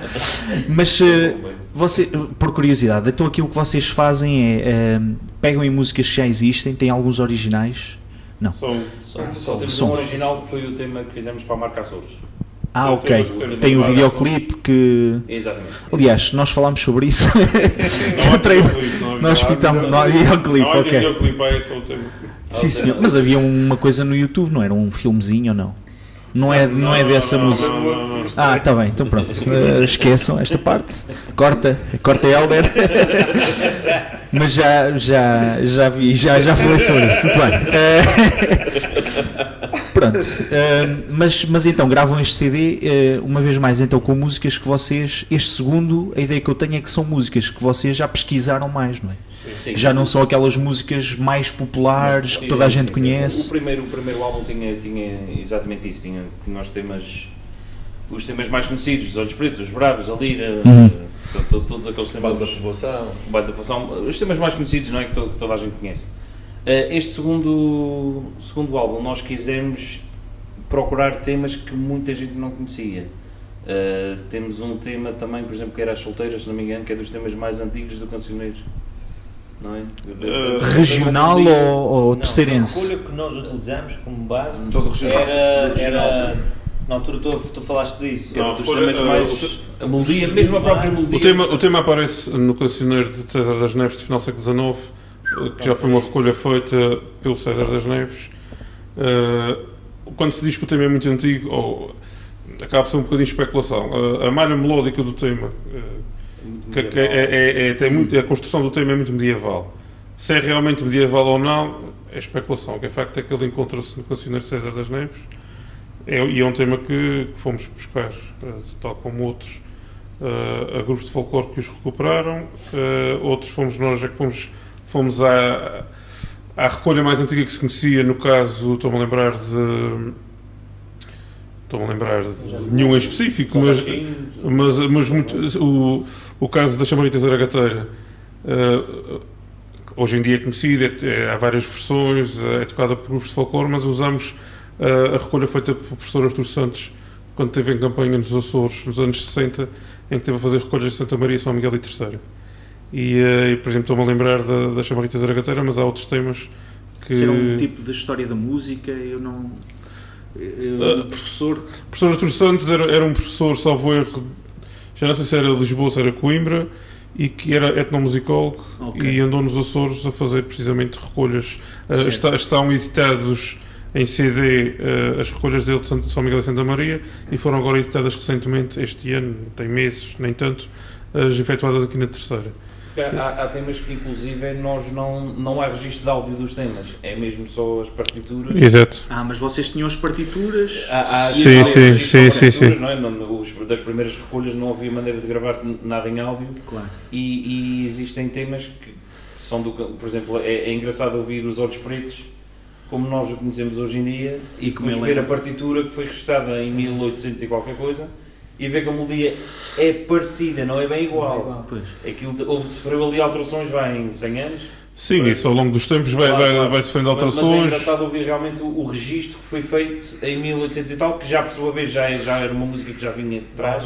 Speaker 2: Mas eh, você, por curiosidade, então aquilo que vocês fazem é. Pegam em músicas que já existem, têm alguns originais. Não.
Speaker 6: São,
Speaker 4: Só, só temos
Speaker 2: Som.
Speaker 4: um original que foi o tema que fizemos para a marca Açores.
Speaker 2: Ah,
Speaker 6: Não,
Speaker 2: ok.
Speaker 6: tem o tema
Speaker 2: Tem o
Speaker 6: de-
Speaker 2: videoclipe que.
Speaker 4: Exatamente.
Speaker 2: Aliás, nós falámos sobre isso.
Speaker 6: não *laughs*
Speaker 2: Treino-
Speaker 6: videoclipe, não há
Speaker 2: não videoclipe,
Speaker 6: Não
Speaker 2: ok.
Speaker 6: videoclipe, é só o tema.
Speaker 2: Sim, sim. Mas havia uma coisa no YouTube, não era um filmezinho ou não? Não é, não é dessa
Speaker 6: não,
Speaker 2: música.
Speaker 6: não, não, não.
Speaker 2: Ah, está bem, então pronto. Eh, esqueçam esta parte. Corta, corta Helder. *laughs* Mas já, já, já vi, já, já falei sobre isso. Muito bem. Eh, *laughs* pronto. Eh, mas, mas então, gravam este CD, eh, uma vez mais, então, com músicas que vocês. Este segundo, a ideia que eu tenho é que são músicas que vocês já pesquisaram mais, não é?
Speaker 4: Sim.
Speaker 2: Já não são aquelas músicas mais populares que toda a gente
Speaker 4: sim, sim.
Speaker 2: conhece.
Speaker 4: O primeiro, o primeiro álbum tinha, tinha exatamente isso, tinha, tinha os temas os temas mais conhecidos, os Olhos Pretos, os Bravos, a Lira,
Speaker 2: Uhum.
Speaker 4: eh, to- to- todos aqueles temas.
Speaker 3: Banda da Povoação.
Speaker 4: o Baile da Povoação, os temas mais conhecidos, não é? Que, to- que toda a gente conhece. Eh, Este segundo, segundo álbum, nós quisemos procurar temas que muita gente não conhecia. Eh, temos um tema também, por exemplo, que era As Solteiras, se não me engano, que é dos temas mais antigos do Cancioneiro. Não é?
Speaker 6: Eh,
Speaker 2: Regional ou, ou
Speaker 7: Não,
Speaker 2: terceirense?
Speaker 7: A recolha que nós utilizamos como base
Speaker 3: Todo regional.
Speaker 7: era, era. Na altura tu, tu falaste disso.
Speaker 6: Não,
Speaker 4: dos
Speaker 6: olha,
Speaker 4: temas
Speaker 6: eh,
Speaker 4: mais. A melodia, mesmo a própria melodia.
Speaker 6: O tema, o tema aparece no cancioneiro de César das Neves de final do século XIX, eh, que já foi uma recolha feita pelo César das Neves. Eh, Quando se diz que o tema é muito antigo, ou acaba por ser um bocadinho de especulação. A malha melódica do tema, que, que é, é- é- tem muito, a construção do tema é muito medieval. Se é realmente medieval ou não, é especulação. O que é facto é que ele encontra-se no cancioneiro de César das Neves é, e é um tema que, que fomos buscar, eh, tal como outros, eh, a grupos de folclore que os recuperaram, eh, outros fomos nós é que fomos, fomos à, à recolha mais antiga que se conhecia, no caso, estou-me a lembrar de. Estou-me a lembrar de nenhum em específico, mas, mas, mas muito, o, o caso da Chamarita Zaragateira eh, hoje em dia é conhecido, é- é- há várias versões, é tocada por grupos de folclore, mas usamos a recolha feita pelo professor Artur Santos quando esteve em campanha nos Açores, nos anos 60, em que esteve a fazer recolhas de Santa Maria, São Miguel e Terceira. E, eh, e, por exemplo, estou-me a lembrar da, da Chamarita Zaragateira, mas há outros temas que...
Speaker 10: Ser um tipo da história da música, eu não. eu-
Speaker 6: Ah,
Speaker 10: o professor.
Speaker 6: O professor Artur Santos era, era um professor, salvo erro, já não sei se era Lisboa, se era Coimbra, e que era etnomusicólogo
Speaker 11: Ok.
Speaker 6: e andou nos Açores a fazer precisamente recolhas. Uh, está, estão editados em CD uh, as recolhas dele de São Miguel e Santa Maria e foram agora editadas recentemente, este ano, tem meses, nem tanto, as efetuadas aqui na terceira.
Speaker 4: Há, há temas que, inclusive, nós não, não há registro de áudio dos temas, é mesmo só as partituras.
Speaker 6: Exato.
Speaker 11: Ah, mas vocês tinham as partituras.
Speaker 4: Há, há
Speaker 6: Sim, sim, sim, sim, sim.
Speaker 4: Não é? Os- das primeiras recolhas não havia maneira de gravar nada em áudio
Speaker 11: Claro.
Speaker 4: e, e existem temas que são do. Por exemplo, é, é engraçado ouvir os Olhos Pretos como nós o conhecemos hoje em dia e
Speaker 11: como
Speaker 4: ver
Speaker 11: é.
Speaker 4: a partitura que foi registada em 1800 e qualquer coisa e ver que a melodia é parecida, não é bem igual.
Speaker 11: Pois.
Speaker 4: Aquilo de- houve, sofreu ali alterações vai em 100 anos.
Speaker 6: Sim, isso ao longo dos tempos vai,
Speaker 4: Claro,
Speaker 6: vai,
Speaker 4: claro.
Speaker 6: vai sofrendo
Speaker 4: Mas- Mas é
Speaker 6: alterações.
Speaker 4: engraçado ouvir realmente o, o registro que foi feito em 1800 e tal, que já por sua vez já, é- já era uma música que já vinha de trás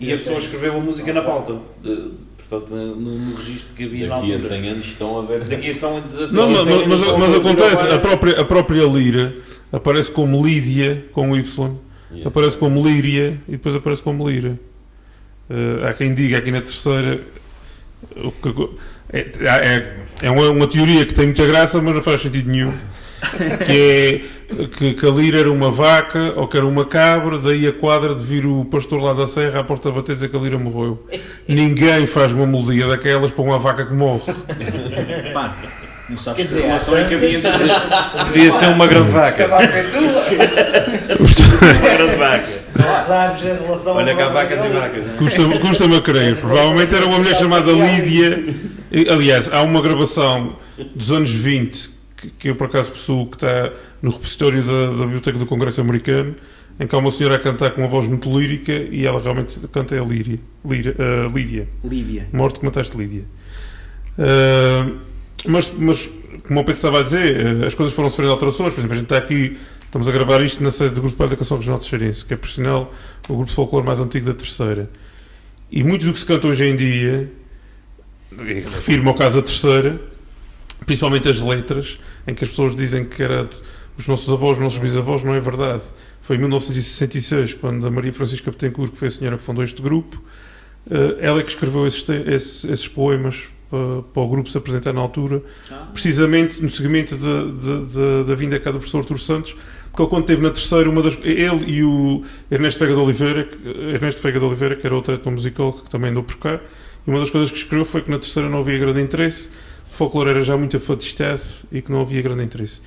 Speaker 4: e a pessoa escreveu a música na pauta. De- portanto, no, no registro que havia na
Speaker 5: Daqui a
Speaker 4: altura.
Speaker 5: 100 anos estão a ver.
Speaker 4: Daqui a são 16
Speaker 6: Não, mas, mas, mas- mas acontece, a própria, a própria Lira aparece como Lídia, com Y,
Speaker 5: Yeah.
Speaker 6: aparece como Líria e depois aparece como Lira. Eh, há quem diga aqui na terceira o que- é, é, é uma, uma teoria que tem muita graça, mas não faz sentido nenhum. *laughs* Que é que, que a Lira era uma vaca ou que era uma cabra, daí a quadra de vir o pastor lá da serra à porta bater e dizer que a Lira morreu. Ninguém faz uma melodia daquelas para uma vaca que morre.
Speaker 11: Pá, não sabes
Speaker 7: Quer
Speaker 11: que
Speaker 7: dizer,
Speaker 11: relação é que havia entre
Speaker 4: Podia ser uma grande vaca.
Speaker 9: Cavaco é tua.
Speaker 4: Uma grande vaca.
Speaker 7: Não sabes a relação
Speaker 4: Olha cá, vacas e vacas. né?
Speaker 6: Custa- Custa-me a crer. Provavelmente era uma mulher chamada Lídia. Aliás, há uma gravação dos anos 20 que, que eu por acaso possuo, que está no repositório da, da Biblioteca do Congresso Americano, em que há uma senhora a cantar com uma voz muito lírica e ela realmente canta é a Líria, Líria, ah, Lídia.
Speaker 11: Lívia.
Speaker 6: Morte que mataste Lídia. Ah, mas, mas, como o Pedro estava a dizer, eh, as coisas foram sofrendo alterações. Por exemplo, a gente está aqui, estamos a gravar isto na sede do Grupo de Educação Regional de Xarense, que é, por sinal, o grupo de folclore mais antigo da terceira. E muito do que se canta hoje em dia, refiro-me ao caso da terceira, principalmente as letras, em que as pessoas dizem que era os nossos avós, os nossos bisavós, não é verdade. Foi em 1966, quando a Maria Francisca Betancourt, que foi a senhora que fundou este grupo, eh, ela é que escreveu esses, esses, esses poemas para, para o grupo se apresentar na altura, precisamente no seguimento da, da, da, da vinda cá do professor Artur Santos, porque ele quando esteve na terceira, uma das, ele e o Ernesto Veiga de Oliveira, que- Ernesto Veiga de Oliveira, que era outro etnomusicólogo que também andou por cá, e uma das coisas que escreveu foi que na terceira não havia grande interesse, folclore era já muito afatistado e que não havia grande interesse.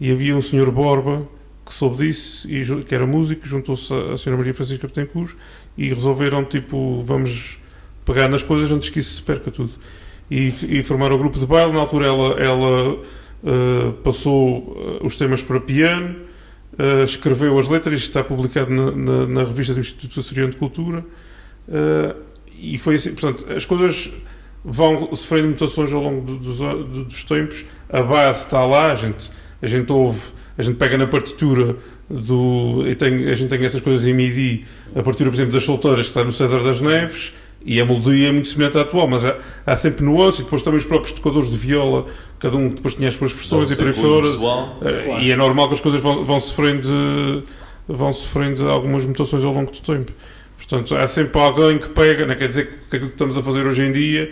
Speaker 6: E havia um senhor Borba que soube disso, e, que era músico, juntou-se à senhora Maria Francisca Betancourt e resolveram, tipo, vamos pegar nas coisas antes que isso se perca tudo. E, e formaram o grupo de baile. Na altura ela, ela eh, passou eh, os temas para piano, eh, escreveu as letras, está publicado na, na- na revista do Instituto Açoriano de Cultura. eh, e foi assim, portanto, as coisas vão sofrendo mutações ao longo do- dos, do- dos tempos. A base está lá, a gente, a gente ouve, a gente pega na partitura do. e tem- a gente tem essas coisas em MIDI, a partitura, por exemplo, das solteiras que está no César das Neves. E a melodia é muito semelhante à atual, mas há, há sempre nuances, e depois também os próprios tocadores de viola, cada um depois tinha as suas versões e por aí fora. Eh, E é normal que as coisas vão, vão sofrendo vão sofrendo algumas mutações ao longo do tempo. Portanto, há sempre alguém que pega, não quer dizer que aquilo que estamos a fazer hoje em dia,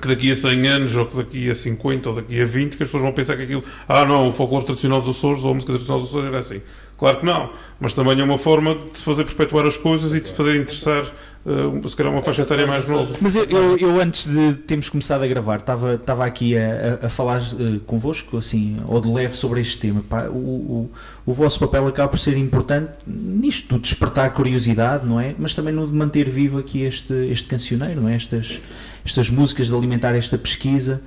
Speaker 6: que daqui a 100 anos, ou que daqui a 50, ou daqui a 20, que as pessoas vão pensar que aquilo, ah não, o folclore tradicional dos Açores, ou a música tradicional dos Açores era assim. Claro que não, mas também é uma forma de fazer perpetuar as coisas e de fazer interessar, eh, se calhar, uma faixa etária mais nova.
Speaker 11: Mas eu, eu, eu, antes de termos começado a gravar, estava, estava aqui a, a, falar eh, convosco, assim, ou de leve sobre este tema. Pá, o, o, o vosso papel acaba por ser importante nisto, do despertar curiosidade, não é? Mas também no de manter vivo aqui este, este cancioneiro, não é? Estas, estas músicas, de alimentar esta pesquisa.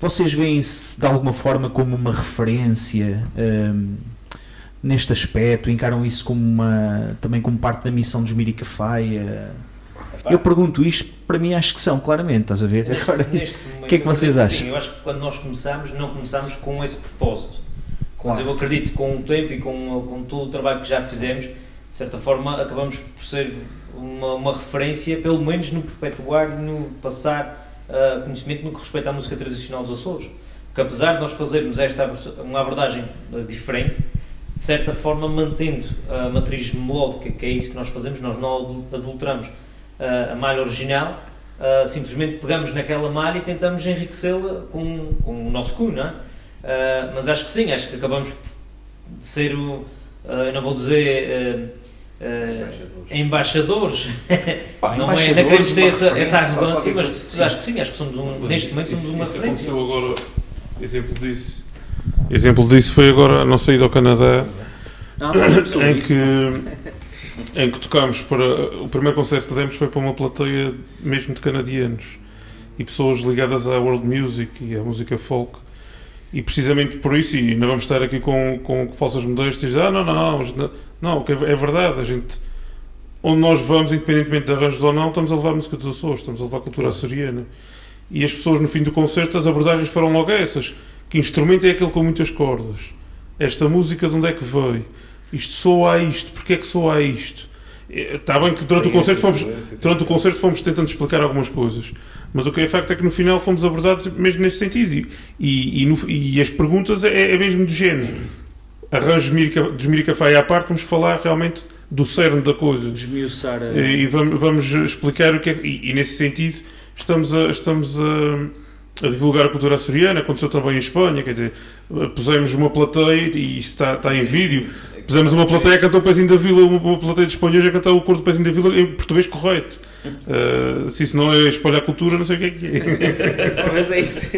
Speaker 11: Vocês veem-se de alguma forma como uma referência hum, neste aspecto? Encaram isso como uma, também como parte da missão dos Miricafaia? Eu pergunto isto, para mim acho que são, claramente, estás a ver?
Speaker 7: Neste-
Speaker 11: Agora, *laughs* o que é que vocês
Speaker 7: sim,
Speaker 11: acham?
Speaker 7: eu acho que quando nós começamos, não começamos com esse propósito.
Speaker 11: Claro.
Speaker 7: Mas eu acredito que com o tempo e com, com todo o trabalho que já fizemos, de certa forma, acabamos por ser uma, uma referência, pelo menos no perpetuar no passar ah, conhecimento no que respeita à música tradicional dos Açores. Porque apesar de nós fazermos esta uma abordagem ah, diferente, de certa forma mantendo a matriz melódica, que é isso que nós fazemos, nós não adul- adulteramos a malha original, simplesmente pegamos naquela malha e tentamos enriquecê-la com, com o nosso cu, não é? mas acho que sim, acho que acabamos de ser o, eu não vou dizer Uh, embaixadores, Pá, não é, não queremos ter essa, essa arrogância, mas sim. acho que sim, acho que somos um, neste momento somos
Speaker 6: isso,
Speaker 7: uma
Speaker 6: isso
Speaker 7: referência.
Speaker 6: agora, exemplo disso, exemplo disso foi agora a nossa ida ao Canadá, ah, em que *laughs* em que tocámos para o primeiro concerto que demos foi para uma plateia mesmo de canadianos e pessoas ligadas à world music e à música folk e precisamente por isso, e não vamos estar aqui com, com falsas modéstias, ah, não, não, não, não, é verdade, a gente, onde nós vamos, independentemente de arranjos ou não, estamos a levar música dos Açores, estamos a levar cultura açoriana. E as pessoas, no fim do concerto, as abordagens foram logo essas. Que instrumento é aquele com muitas cordas? Esta música de onde é que veio? Isto soa a isto, porque é que soa a isto? Está bem que durante o concerto fomos, durante o concerto fomos tentando explicar algumas coisas, mas o que é facto é que no final fomos abordados mesmo nesse sentido. E, e, no, e as perguntas é, é, mesmo do género. Arranjos dos Miricafai à parte, vamos falar realmente do cerne da coisa.
Speaker 2: Desmiuçar a...
Speaker 6: E, e vamos, vamos, explicar o que é. E, e, nesse sentido, estamos a. Estamos a, a divulgar a cultura açoriana, aconteceu também em Espanha, quer dizer, pusemos uma plateia e isso está, está em vídeo, Pusemos uma plateia a cantar o Pezinho da Vila, uma plateia de espanhóis a cantar o coro do Pezinho da Vila em português correto. Uh, se isso não é espalhar cultura, não sei o que é que
Speaker 2: é. *laughs* Mas é isso,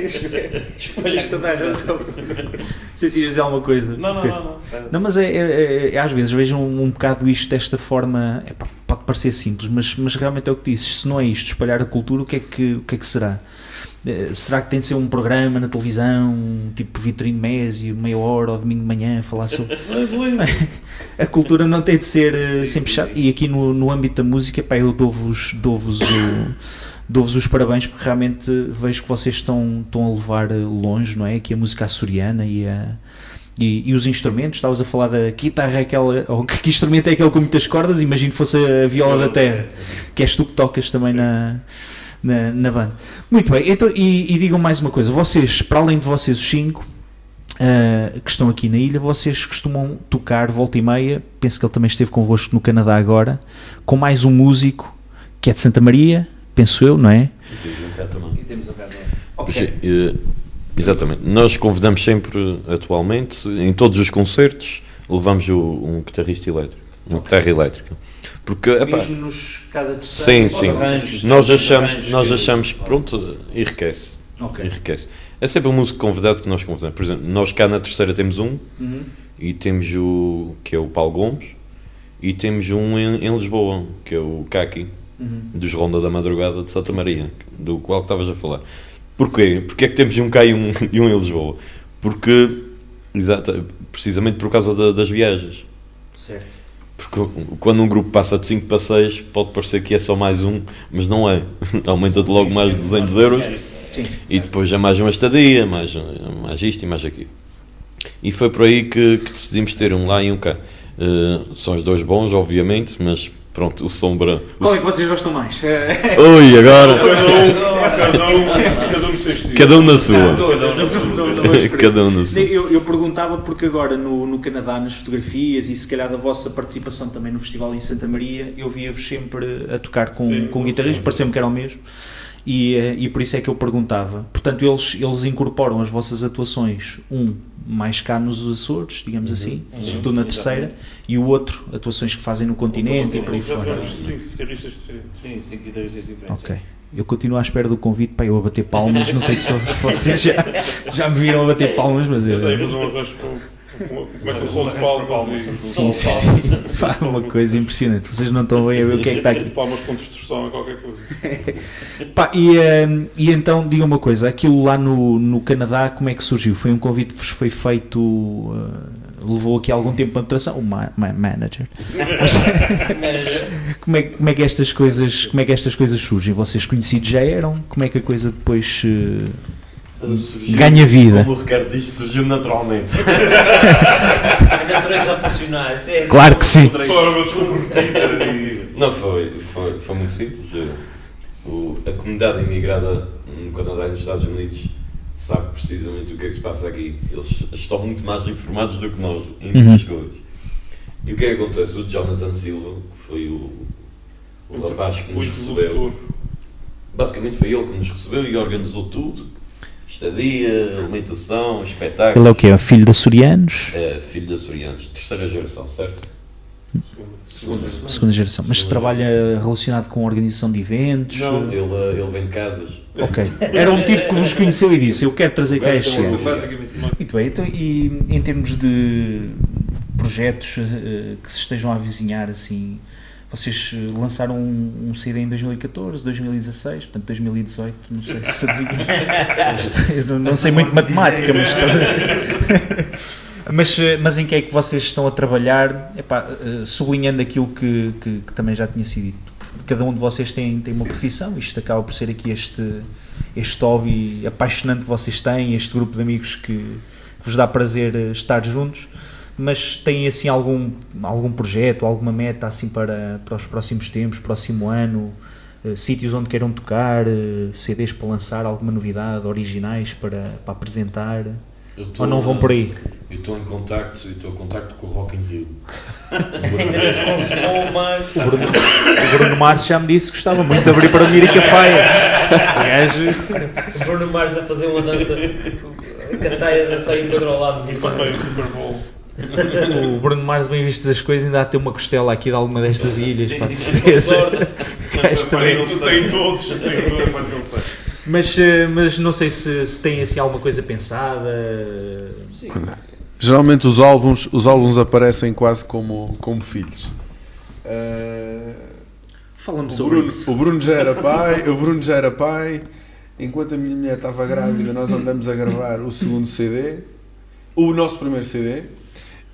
Speaker 2: espalhaste toda a razão. Não sei se ias dizer alguma coisa.
Speaker 7: Não, não, não. Não,
Speaker 2: não mas é, é, é, é, às vezes vejo um, um bocado isto desta forma, é, pode parecer simples, mas, mas realmente é o que dizes. Se não é isto, espalhar a cultura, o que é que, o que, é que será? Eh, será que tem de ser um programa na televisão, tipo Vitrine Mésio, meia hora ou domingo de manhã, falar sobre. *laughs* a cultura não tem de ser eh, sim, sempre chata. E aqui no, no âmbito da música, pá, eu dou-vos dou -vos dou os parabéns porque realmente vejo que vocês estão, estão a levar longe, não é? Aqui a música açoriana e a. E, e, os instrumentos, estavas a falar da guitarra, é aquela, *laughs* ou que instrumento é aquele com muitas cordas? Imagino que fosse a viola da terra, que és tu que tocas também na, na, na banda. Muito bem, então, e, e digam mais uma coisa: vocês, para além de vocês, os cinco uh, que estão aqui na ilha, vocês costumam tocar volta e meia. Penso que ele também esteve convosco no Canadá agora, com mais um músico que é de Santa Maria, penso eu, não é?
Speaker 5: E temos o Ok. Eh, exatamente. Nós convidamos sempre, atualmente, em todos os concertos, levamos o, um guitarrista elétrico, uma okay. guitarra elétrica. Porque, epá,
Speaker 2: Mesmo nos cada terceiro,
Speaker 5: sim, sim. Arranjos, nós achamos, nós achamos que pronto, enriquece. Okay. enriquece. É sempre um músico convidado que nós convidamos. Por exemplo, nós cá na terceira temos um uhum. e temos o que é o Paulo Gomes e temos um em, em Lisboa, que é o Kaki, uhum. dos Ronda da Madrugada de Santa Maria, do qual estavas a falar. Porquê? Porque é que temos um cá e um, *laughs* e um em Lisboa? Porque, exato, precisamente por causa da, das viagens.
Speaker 2: Certo.
Speaker 5: Porque quando um grupo passa de 5 para 6, pode parecer que é só mais um, mas não é. *laughs* Aumenta-te logo mais de 200 euros e depois é mais uma estadia, mais, mais isto e mais aquilo. E foi por aí que, que decidimos ter um lá e um cá. Uh, são os dois bons, obviamente, mas Pronto, o Sombra.
Speaker 2: Qual é que vocês gostam mais?
Speaker 5: Ui, agora. Cada um, cada um, cada um na sua. *laughs* Cada um na sua.
Speaker 2: Eu, eu perguntava porque agora no, no Canadá, nas fotografias e se calhar da vossa participação também no festival em Santa Maria, eu via-vos sempre a tocar com, sim, com guitarristas, pareceu-me que era o mesmo. E, eh, e por isso é que eu perguntava. Portanto, eles, eles incorporam as vossas atuações, um mais cá nos Açores, digamos uhum. assim, uhum. sobretudo na terceira, Exatamente. e o outro, atuações que fazem no continente e por aí fora.
Speaker 6: Cinco guitarristas diferentes. Sim, cinco guitarristas diferentes.
Speaker 2: Ok. Eu continuo à espera do convite para eu a bater palmas. Não sei se *laughs* vocês já, já me viram a bater palmas, mas eu.
Speaker 6: Como é que o som de palmas
Speaker 2: sim, sim, sim. Pá, uma coisa impressionante. Vocês não estão bem a ver o que é que está aqui. *laughs*
Speaker 6: Palmas com distorção é qualquer coisa. *laughs*
Speaker 2: Pá, e, uh, e então, diga uma coisa: aquilo lá no, no Canadá, como é que surgiu? Foi um convite que vos foi feito. Levou aqui algum tempo para a O ma ma manager. *laughs* como, é, como, é que estas coisas, como é que estas coisas surgem? Vocês conhecidos já eram? Como é que a coisa depois. Uh, Surgiu, ganha vida.
Speaker 5: Como o Ricardo diz, surgiu naturalmente. *laughs*
Speaker 7: a natureza a funcionar. É,
Speaker 2: é, claro que sim.
Speaker 5: Não, foi, foi, foi muito simples. O, a comunidade imigrada no Canadá e nos Estados Unidos sabe precisamente o que é que se passa aqui. Eles estão muito mais informados do que nós em muitas uhum. coisas. E o que é que acontece? O Jonathan Silva, que foi o, o rapaz que nos recebeu. Basicamente foi ele que nos recebeu e organizou tudo. Estadia, alimentação, espetáculo.
Speaker 2: Ele é o quê? É filho de açorianos?
Speaker 5: É, filho de açorianos. Terceira geração, certo?
Speaker 2: Segunda. Segunda geração. Mas Segunda trabalha relacionado com a organização de eventos?
Speaker 5: Não, ele, ele vem de casas.
Speaker 2: Ok. Era um tipo que vos conheceu e disse: Eu quero trazer cá este ano. Muito bem. Então, e em termos de projetos uh, que se estejam a avizinhar, assim, vocês eh, lançaram um, um, CD em 2014, 2016, portanto 2018, não sei se sabia. *laughs* não, não sei muito matemática, mas estás a *laughs* mas, eh, mas em que é que vocês estão a trabalhar? Epá, eh, sublinhando aquilo que, que, que, também já tinha sido dito. Cada um de vocês tem, tem uma profissão, isto acaba por ser aqui este, este hobby apaixonante que vocês têm, este grupo de amigos que, que vos dá prazer estar juntos mas têm assim algum, algum projeto, alguma meta assim para, para os próximos tempos, próximo ano, sítios onde queiram tocar, CDs para lançar, alguma novidade, originais para, para apresentar? Ou não vão por aí?
Speaker 5: Eu estou em contacto, estou em contacto com o Rock in Rio. *laughs*
Speaker 2: o Bruno, o Bruno Mars já me disse que gostava muito de abrir para o Mirica Faia.
Speaker 7: O Bruno Mars a fazer uma dança, cantar e a dançar e o Pedro ao lado.
Speaker 6: Super Bowl
Speaker 2: o Bruno Mars, bem vistas as coisas, ainda há de ter uma costela aqui de alguma destas ilhas, para certeza.
Speaker 6: também. Tem todos, tem todos.
Speaker 2: Mas, eh, mas não sei se, se tem assim alguma coisa pensada.
Speaker 3: Sim. Geralmente os álbuns, os álbuns aparecem quase como, como filhos. Uh,
Speaker 2: Fala-me sobre
Speaker 3: Bruno,
Speaker 2: isso.
Speaker 3: O Bruno já era pai, o Bruno já era pai. Enquanto a minha mulher estava grávida, nós andamos a gravar o segundo CD, o nosso primeiro CD.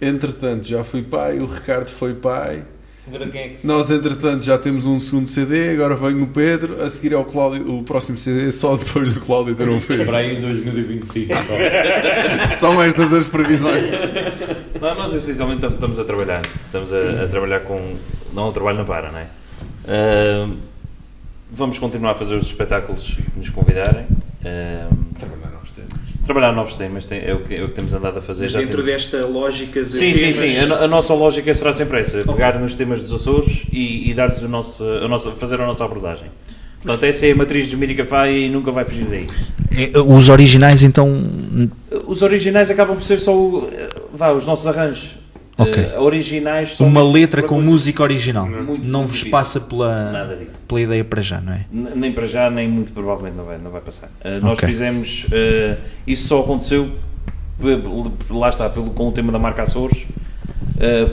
Speaker 3: Entretanto, já fui pai, o Ricardo foi pai.
Speaker 7: É se...
Speaker 3: Nós, entretanto, já temos um segundo CD, agora vem o Pedro, a seguir ao Cláudio, o próximo CD só depois do Cláudio ter um filho.
Speaker 5: Para aí em 2025.
Speaker 3: São *laughs* estas as previsões.
Speaker 4: Não, nós essencialmente estamos a trabalhar. Estamos a, a trabalhar com. Não o trabalho na para, não é? Uh, vamos continuar a fazer os espetáculos que nos convidarem. Uh, trabalhar novos temas é o que, é o que temos andado a fazer.
Speaker 2: Mas dentro temos... desta lógica de.
Speaker 4: Sim, temas... sim, sim. A, a, nossa lógica será sempre essa: pegar nos temas dos Açores e, e dar-lhes a nossa, a nossa, fazer a nossa abordagem. Portanto, essa é a matriz dos Miricafai e nunca vai fugir daí.
Speaker 2: É, os originais, então.
Speaker 4: Os originais acabam por ser só o, vá, os nossos arranjos.
Speaker 2: Okay.
Speaker 4: Uh, originais
Speaker 2: Uma letra com coisa... música original. Muito, não muito vos difícil. passa pela, pela ideia para já, não é?
Speaker 4: N nem para já, nem muito provavelmente não vai, não vai passar. Uh, nós okay. fizemos. Uh, isso só aconteceu, lá está, pelo, com o tema da marca Açores,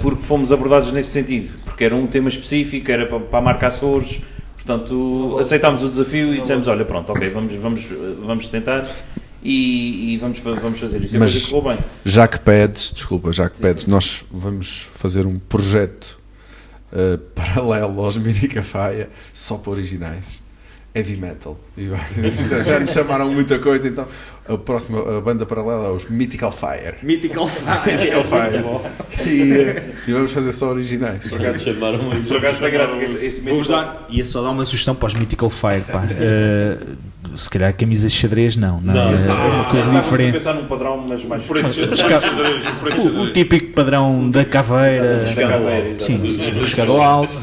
Speaker 4: porque fomos abordados nesse sentido. Porque era um tema específico, era para, para a marca Açores. Portanto, aceitámos o desafio e dissemos: olha, pronto, ok, vamos, vamos, vamos tentar e, e, vamos, vamos fazer isso.
Speaker 3: Mas bem. já que pedes, desculpa, já que Sim. pedes, nós vamos fazer um projeto uh, *laughs* paralelo aos Mirica Faia só para originais. Heavy metal. *laughs* já, já nos chamaram muita coisa, então a próxima a banda paralela é os Mythical Fire.
Speaker 2: Mythical *laughs* Fire.
Speaker 3: Mythical Fire. E, eh, e, vamos fazer só originais.
Speaker 5: Por acaso chamaram
Speaker 4: Por acaso tem graça esse, esse
Speaker 2: Vamos dar. Ia só dar uma sugestão para os Mythical Fire. Pá. Uh, se calhar camisas de xadrez não, não, não, é,
Speaker 4: não, uma coisa diferente. a pensar num padrão, mas mais
Speaker 6: preto, mas, xadrez,
Speaker 2: o, o, típico padrão da caveira,
Speaker 4: da caveira sim,
Speaker 2: pescado alto,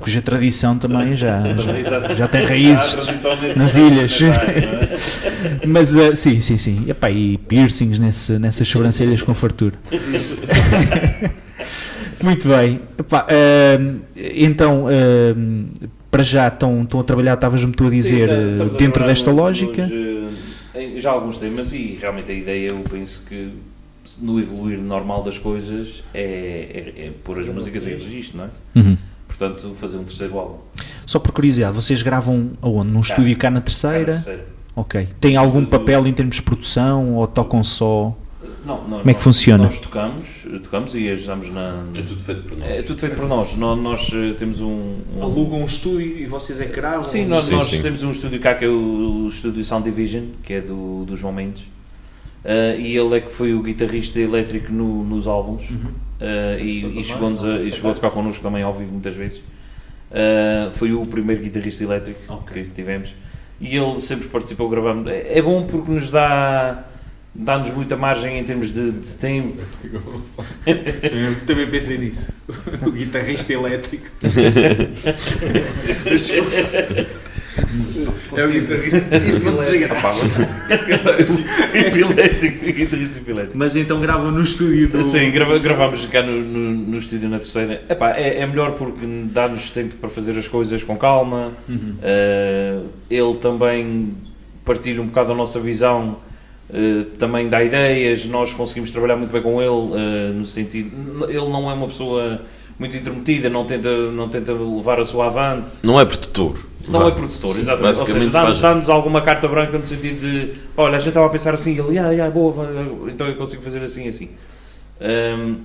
Speaker 2: cuja tradição também já, já, já tem raízes nas ilhas. É? *laughs* mas uh, sim, sim, sim. E, epá, e piercings nesse, nessas sobrancelhas com fartura. *laughs* Muito bem. Epá, uh, então, uh, para já estão, estão a trabalhar, estavas-me tu a dizer, Sim, eh, dentro a desta lógica? Nos,
Speaker 4: eh, já alguns temas e realmente a ideia eu penso que no evoluir normal das coisas é, é, é pôr as músicas em registro, não é?
Speaker 2: Uhum.
Speaker 4: Portanto, fazer um terceiro álbum.
Speaker 2: Só por curiosidade, vocês gravam aonde? Num cá, estúdio cá na terceira? Cá na terceira. Ok. Tem algum papel em termos de produção ou tocam só?
Speaker 4: Não, não,
Speaker 2: Como é que funciona?
Speaker 4: Nós tocamos, tocamos e ajudamos na.
Speaker 5: É tudo feito por nós.
Speaker 4: É tudo feito por nós. Nós, nós eh, temos um,
Speaker 2: um. Alugam um estúdio e vocês é que gravam?
Speaker 4: Sim, nós, sim, nós sim. temos um estúdio cá que é o, o estúdio Sound Division, que é do, do João Mendes. Uh, e ele é que foi o guitarrista elétrico no, nos álbuns uhum. uh, e, e chegou, a, e chegou a tocar connosco também ao vivo muitas vezes. Uh, foi o primeiro guitarrista elétrico okay. que, que tivemos e ele sempre participou gravando. É, é bom porque nos dá dá-nos muita margem em termos de, de tempo.
Speaker 2: Também pensei nisso. O guitarrista elétrico.
Speaker 3: É o guitarrista
Speaker 4: epilético. guitarrista epilético.
Speaker 2: Mas então gravam no estúdio do.
Speaker 4: Sim, grava, gravámos cá no, no, no estúdio na terceira. Epá, é, é melhor porque dá-nos tempo para fazer as coisas com calma.
Speaker 2: Uhum.
Speaker 4: Uh, ele também partilha um bocado a nossa visão. Uh, também dá ideias, nós conseguimos trabalhar muito bem com ele, uh, no sentido, ele não é uma pessoa muito intrometida, não tenta, não tenta levar a sua avante.
Speaker 5: Não é protetor.
Speaker 4: Não Vá. é produtor, Sim, exatamente. Ou seja, dá-nos dá alguma carta branca no sentido de, pá, olha, a gente estava a pensar assim, ele, ah, yeah, boa, então eu consigo fazer assim assim. Um,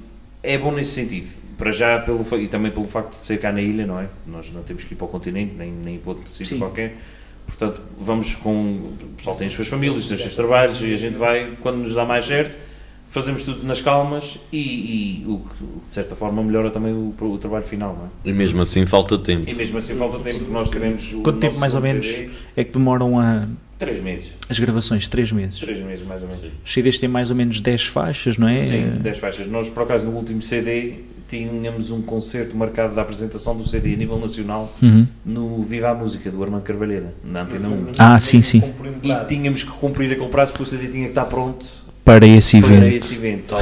Speaker 4: é bom nesse sentido. Para já, pelo, e também pelo facto de ser cá na ilha, não é? Nós não temos que ir para o continente, nem, nem para outro sítio qualquer. Portanto, vamos com. O pessoal tem as suas famílias, tem os seus trabalhos e a gente vai, quando nos dá mais certo, fazemos tudo nas calmas e, e o que de certa forma melhora também o, o, trabalho final, não é?
Speaker 5: E mesmo assim falta tempo.
Speaker 4: E mesmo assim falta tempo, porque nós queremos.
Speaker 2: Quanto tempo mais ou menos CD? é que demoram a.
Speaker 4: Três meses.
Speaker 2: As gravações, três meses.
Speaker 4: Três meses, mais ou menos.
Speaker 2: Os CDs têm mais ou menos 10 faixas, não é?
Speaker 4: Sim, 10 faixas. Nós, por acaso, no último CD tínhamos um concerto marcado da apresentação do CD a nível nacional
Speaker 2: uhum.
Speaker 4: no Viva a Música do Armando Carvalheira, na Antena 1.
Speaker 2: Ah, sim, sim.
Speaker 4: E tínhamos que cumprir aquele prazo porque o CD tinha que estar pronto
Speaker 2: para esse evento.
Speaker 4: Para esse evento.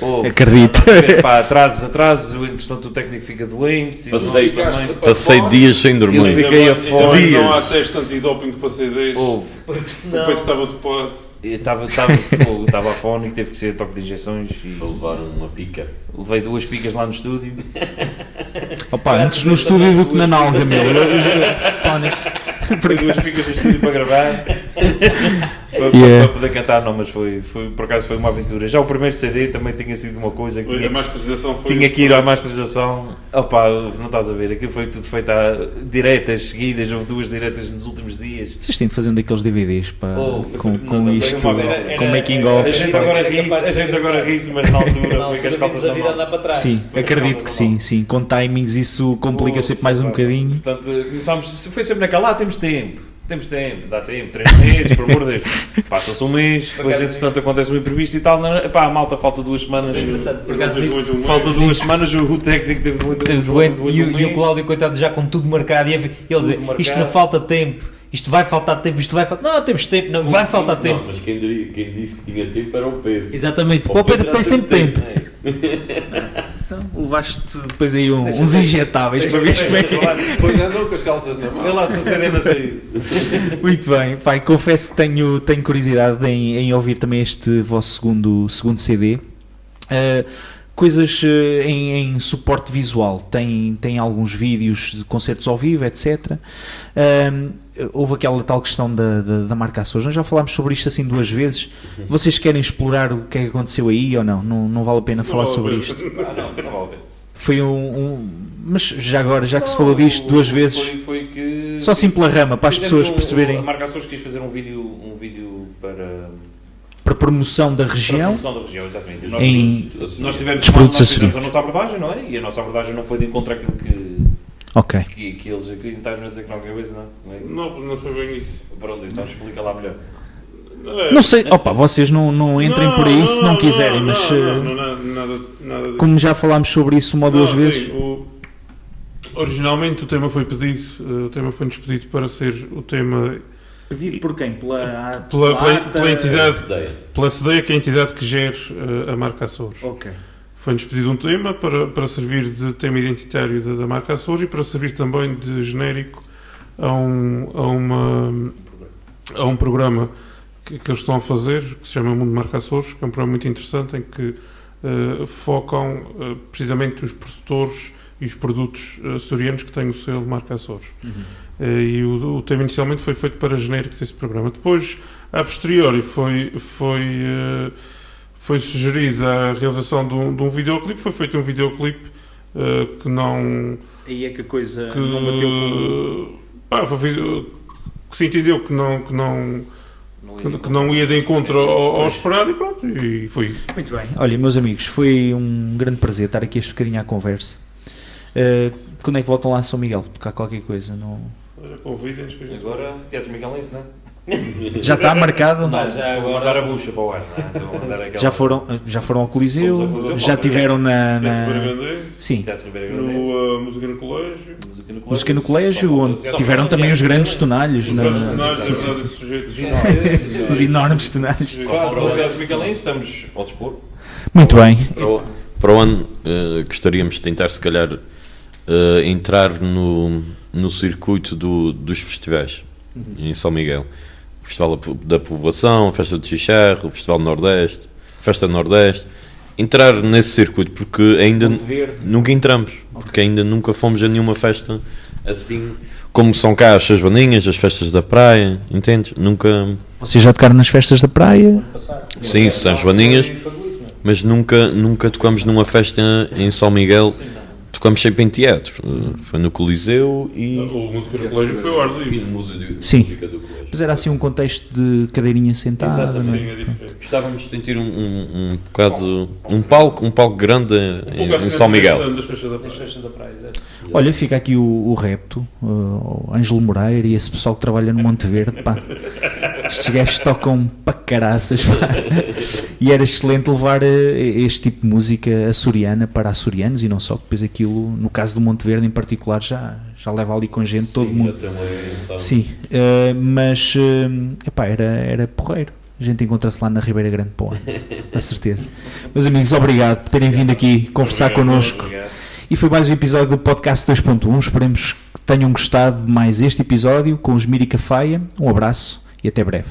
Speaker 2: Houve, Acredito.
Speaker 4: Pá, atrasos, atrasos, entretanto o técnico fica doente.
Speaker 5: Passei, passei dias sem dormir.
Speaker 4: Eu fiquei a fome.
Speaker 6: Não há teste antidoping para CDs.
Speaker 4: Houve.
Speaker 6: O peito estava topado.
Speaker 4: Estava, estava, estava afónico, teve que ser toque de injeções. E
Speaker 5: Vou levar uma pica.
Speaker 4: Levei duas picas lá no estúdio. *laughs*
Speaker 2: Opa, antes no estúdio do que na nalga, meu.
Speaker 4: Fónix. *laughs* duas picas no estúdio para gravar. *laughs* para, yeah. para, poder cantar, não, mas foi, foi, por acaso foi uma aventura. Já o primeiro CD também tinha sido uma coisa que tinha, tinha que ir à masterização. Opa, não estás a ver, aquilo foi tudo feito a diretas seguidas, houve duas diretas nos últimos dias.
Speaker 2: Vocês têm de fazer um daqueles DVDs para, oh, com, com não, isto, com making of.
Speaker 4: A gente agora ri a gente agora ri mas na altura foi com as calças na mão.
Speaker 2: Para trás. Sim, acredito que sim, sim. Com timings isso complica sempre mais um bocadinho.
Speaker 4: Portanto, começámos, foi sempre naquela, ah, temos tempo temos tempo, dá tempo, três *laughs* meses, por amor de Deus. Passa-se um mês, depois entretanto acontece um imprevisto e tal. Não, é? pá, a malta falta duas semanas.
Speaker 7: Por acaso disso,
Speaker 4: falta duas semanas, o técnico teve muito
Speaker 7: doente. E, e o Cláudio, coitado, já com tudo marcado. E ele dizer, isto não falta tempo. Isto vai faltar tempo, isto vai faltar. Não, temos tempo, não, vai faltar tempo.
Speaker 5: Não, mas quem, diria, quem, disse que tinha tempo era o Pedro.
Speaker 2: Exatamente, o, o Pedro, Pedro tem sempre tempo. tempo. *laughs* Levaste depois aí um, uns injetáveis para ver como é que é.
Speaker 6: Pois andou com as calças na mão.
Speaker 4: Vê lá se o CD não saiu. *laughs*
Speaker 2: Muito bem, pai, confesso que tenho, tenho curiosidade em, em ouvir também este vosso segundo, segundo CD. Uh, eh, coisas eh, em, em, suporte visual, tem, tem alguns vídeos de concertos ao vivo, etc. Um, houve aquela tal questão da, da, da, nós já falámos sobre isto assim duas vezes. Uhum. Vocês querem explorar o que é que aconteceu aí ou não? Não, não vale a pena falar sobre isto.
Speaker 4: Ah, não, não vale a pena.
Speaker 2: Foi um, um, Mas já agora, já que não, se falou disto duas vezes.
Speaker 4: Foi, foi que.
Speaker 2: Só assim pela rama, para as pessoas perceberem.
Speaker 4: a marca Açores quis fazer um vídeo, um vídeo para
Speaker 2: para promoção da região.
Speaker 4: Para promoção da região, exatamente.
Speaker 2: Nós, em
Speaker 4: nós tivemos, nós tivemos a nossa abordagem, não é? E a nossa abordagem não foi de encontro àquilo que.
Speaker 2: Ok.
Speaker 4: Que, que eles queriam estar a dizer que não qualquer coisa, não? Não, é
Speaker 6: não, não foi bem isso.
Speaker 4: Pronto, então explica lá melhor.
Speaker 2: É, não sei, opa, vocês não, não entrem não, por aí se não quiserem,
Speaker 6: não,
Speaker 2: mas.
Speaker 6: Não, não, nada, nada,
Speaker 2: como já falámos sobre isso uma ou duas vezes.
Speaker 6: Sim, o, originalmente o tema foi pedido, eh, o tema foi-nos pedido para ser o tema
Speaker 2: Pedido por quem?
Speaker 6: Pela, pela, pela, pela entidade, pela CDEA, que é a entidade que gera uh, a marca Açores.
Speaker 2: Ok.
Speaker 6: Foi-nos pedido um tema para, para servir de tema identitário da, da marca Açores e para servir também de genérico a um, a uma, a um programa que, que eles estão a fazer, que se chama Mundo Marca Açores, que é um programa muito interessante em que uh, focam uh, precisamente os produtores e os produtos açorianos que têm o selo Marca Açores. Uhum. Eh, e o, o, tema inicialmente foi feito para genérico desse programa. Depois, a posteriori, foi, foi, eh, foi sugerida a realização de um, de um videoclipe. Foi feito um videoclipe uh, que não.
Speaker 2: Aí é que a coisa que, não bateu com.
Speaker 6: Pá, foi, que se entendeu que não. Que não que, que não ia de encontro ao, ao esperado e pronto, e foi isso.
Speaker 2: Muito bem. Olha, meus amigos, foi um grande prazer estar aqui este bocadinho à conversa. Uh, quando é que voltam lá a São Miguel? Tocar qualquer coisa? Não...
Speaker 6: Convidem-nos que a
Speaker 4: gente. Agora, Teatro Miguelense, não é?
Speaker 2: Já está marcado?
Speaker 4: Não, já agora... mandar a bucha para o ar. Não é?
Speaker 2: aquela... já, foram, já foram ao Coliseu, Coliseu já tiveram na. na...
Speaker 6: Sim. No uh, Música no Colégio.
Speaker 2: Música no Colégio, Música no colégio onde tiveram também os grandes tonalhos.
Speaker 6: Os grandes tonalhos, *laughs*
Speaker 2: Os enormes tonalhos.
Speaker 4: Fora o Micalense, estamos ao dispor.
Speaker 2: Muito bem.
Speaker 5: Para o, ano, uh, gostaríamos de tentar, se calhar, uh, entrar no, no circuito do, dos festivais uhum. em São Miguel. O Festival da Povoação, a Festa de Xixarro, o Festival Nordeste, Festa Nordeste. Entrar nesse circuito, porque ainda nunca entramos, porque ainda nunca fomos a nenhuma festa assim como são cá as suas baninhas, as festas da praia, entende? Nunca.
Speaker 2: Vocês já tocaram nas festas da praia?
Speaker 5: Sim, São Joaninhas, mas nunca, nunca tocamos numa festa em São Miguel. Tocamos sempre em teatro. Foi no Coliseu e.
Speaker 6: O música do colégio foi o ar livre.
Speaker 2: Sim. Mas era assim um contexto de cadeirinha sentada. Exatamente.
Speaker 5: É? Gostávamos de sentir um, um, um bocado. um palco, um palco grande um em, em São Miguel.
Speaker 2: Olha, fica aqui o, o repto, o Ângelo Moreira e esse pessoal que trabalha no Monte Verde. Pá. Estes gajos tocam para caraças. Pá. E era excelente levar eh, este tipo de música açoriana para açorianos e não só. Depois aquilo, no caso do Monte Verde em particular, já, já leva ali com gente, Sim, todo mundo. Sim, uh, mas uh, epá, era, era porreiro. A gente encontra-se lá na Ribeira Grande Poa, *laughs* com certeza. Meus amigos, obrigado por terem vindo aqui conversar obrigado, connosco. Obrigado. E foi mais um episódio do Podcast 2.1. Esperemos que tenham gostado de mais este episódio com os Mirica Faia. Um abraço e até breve.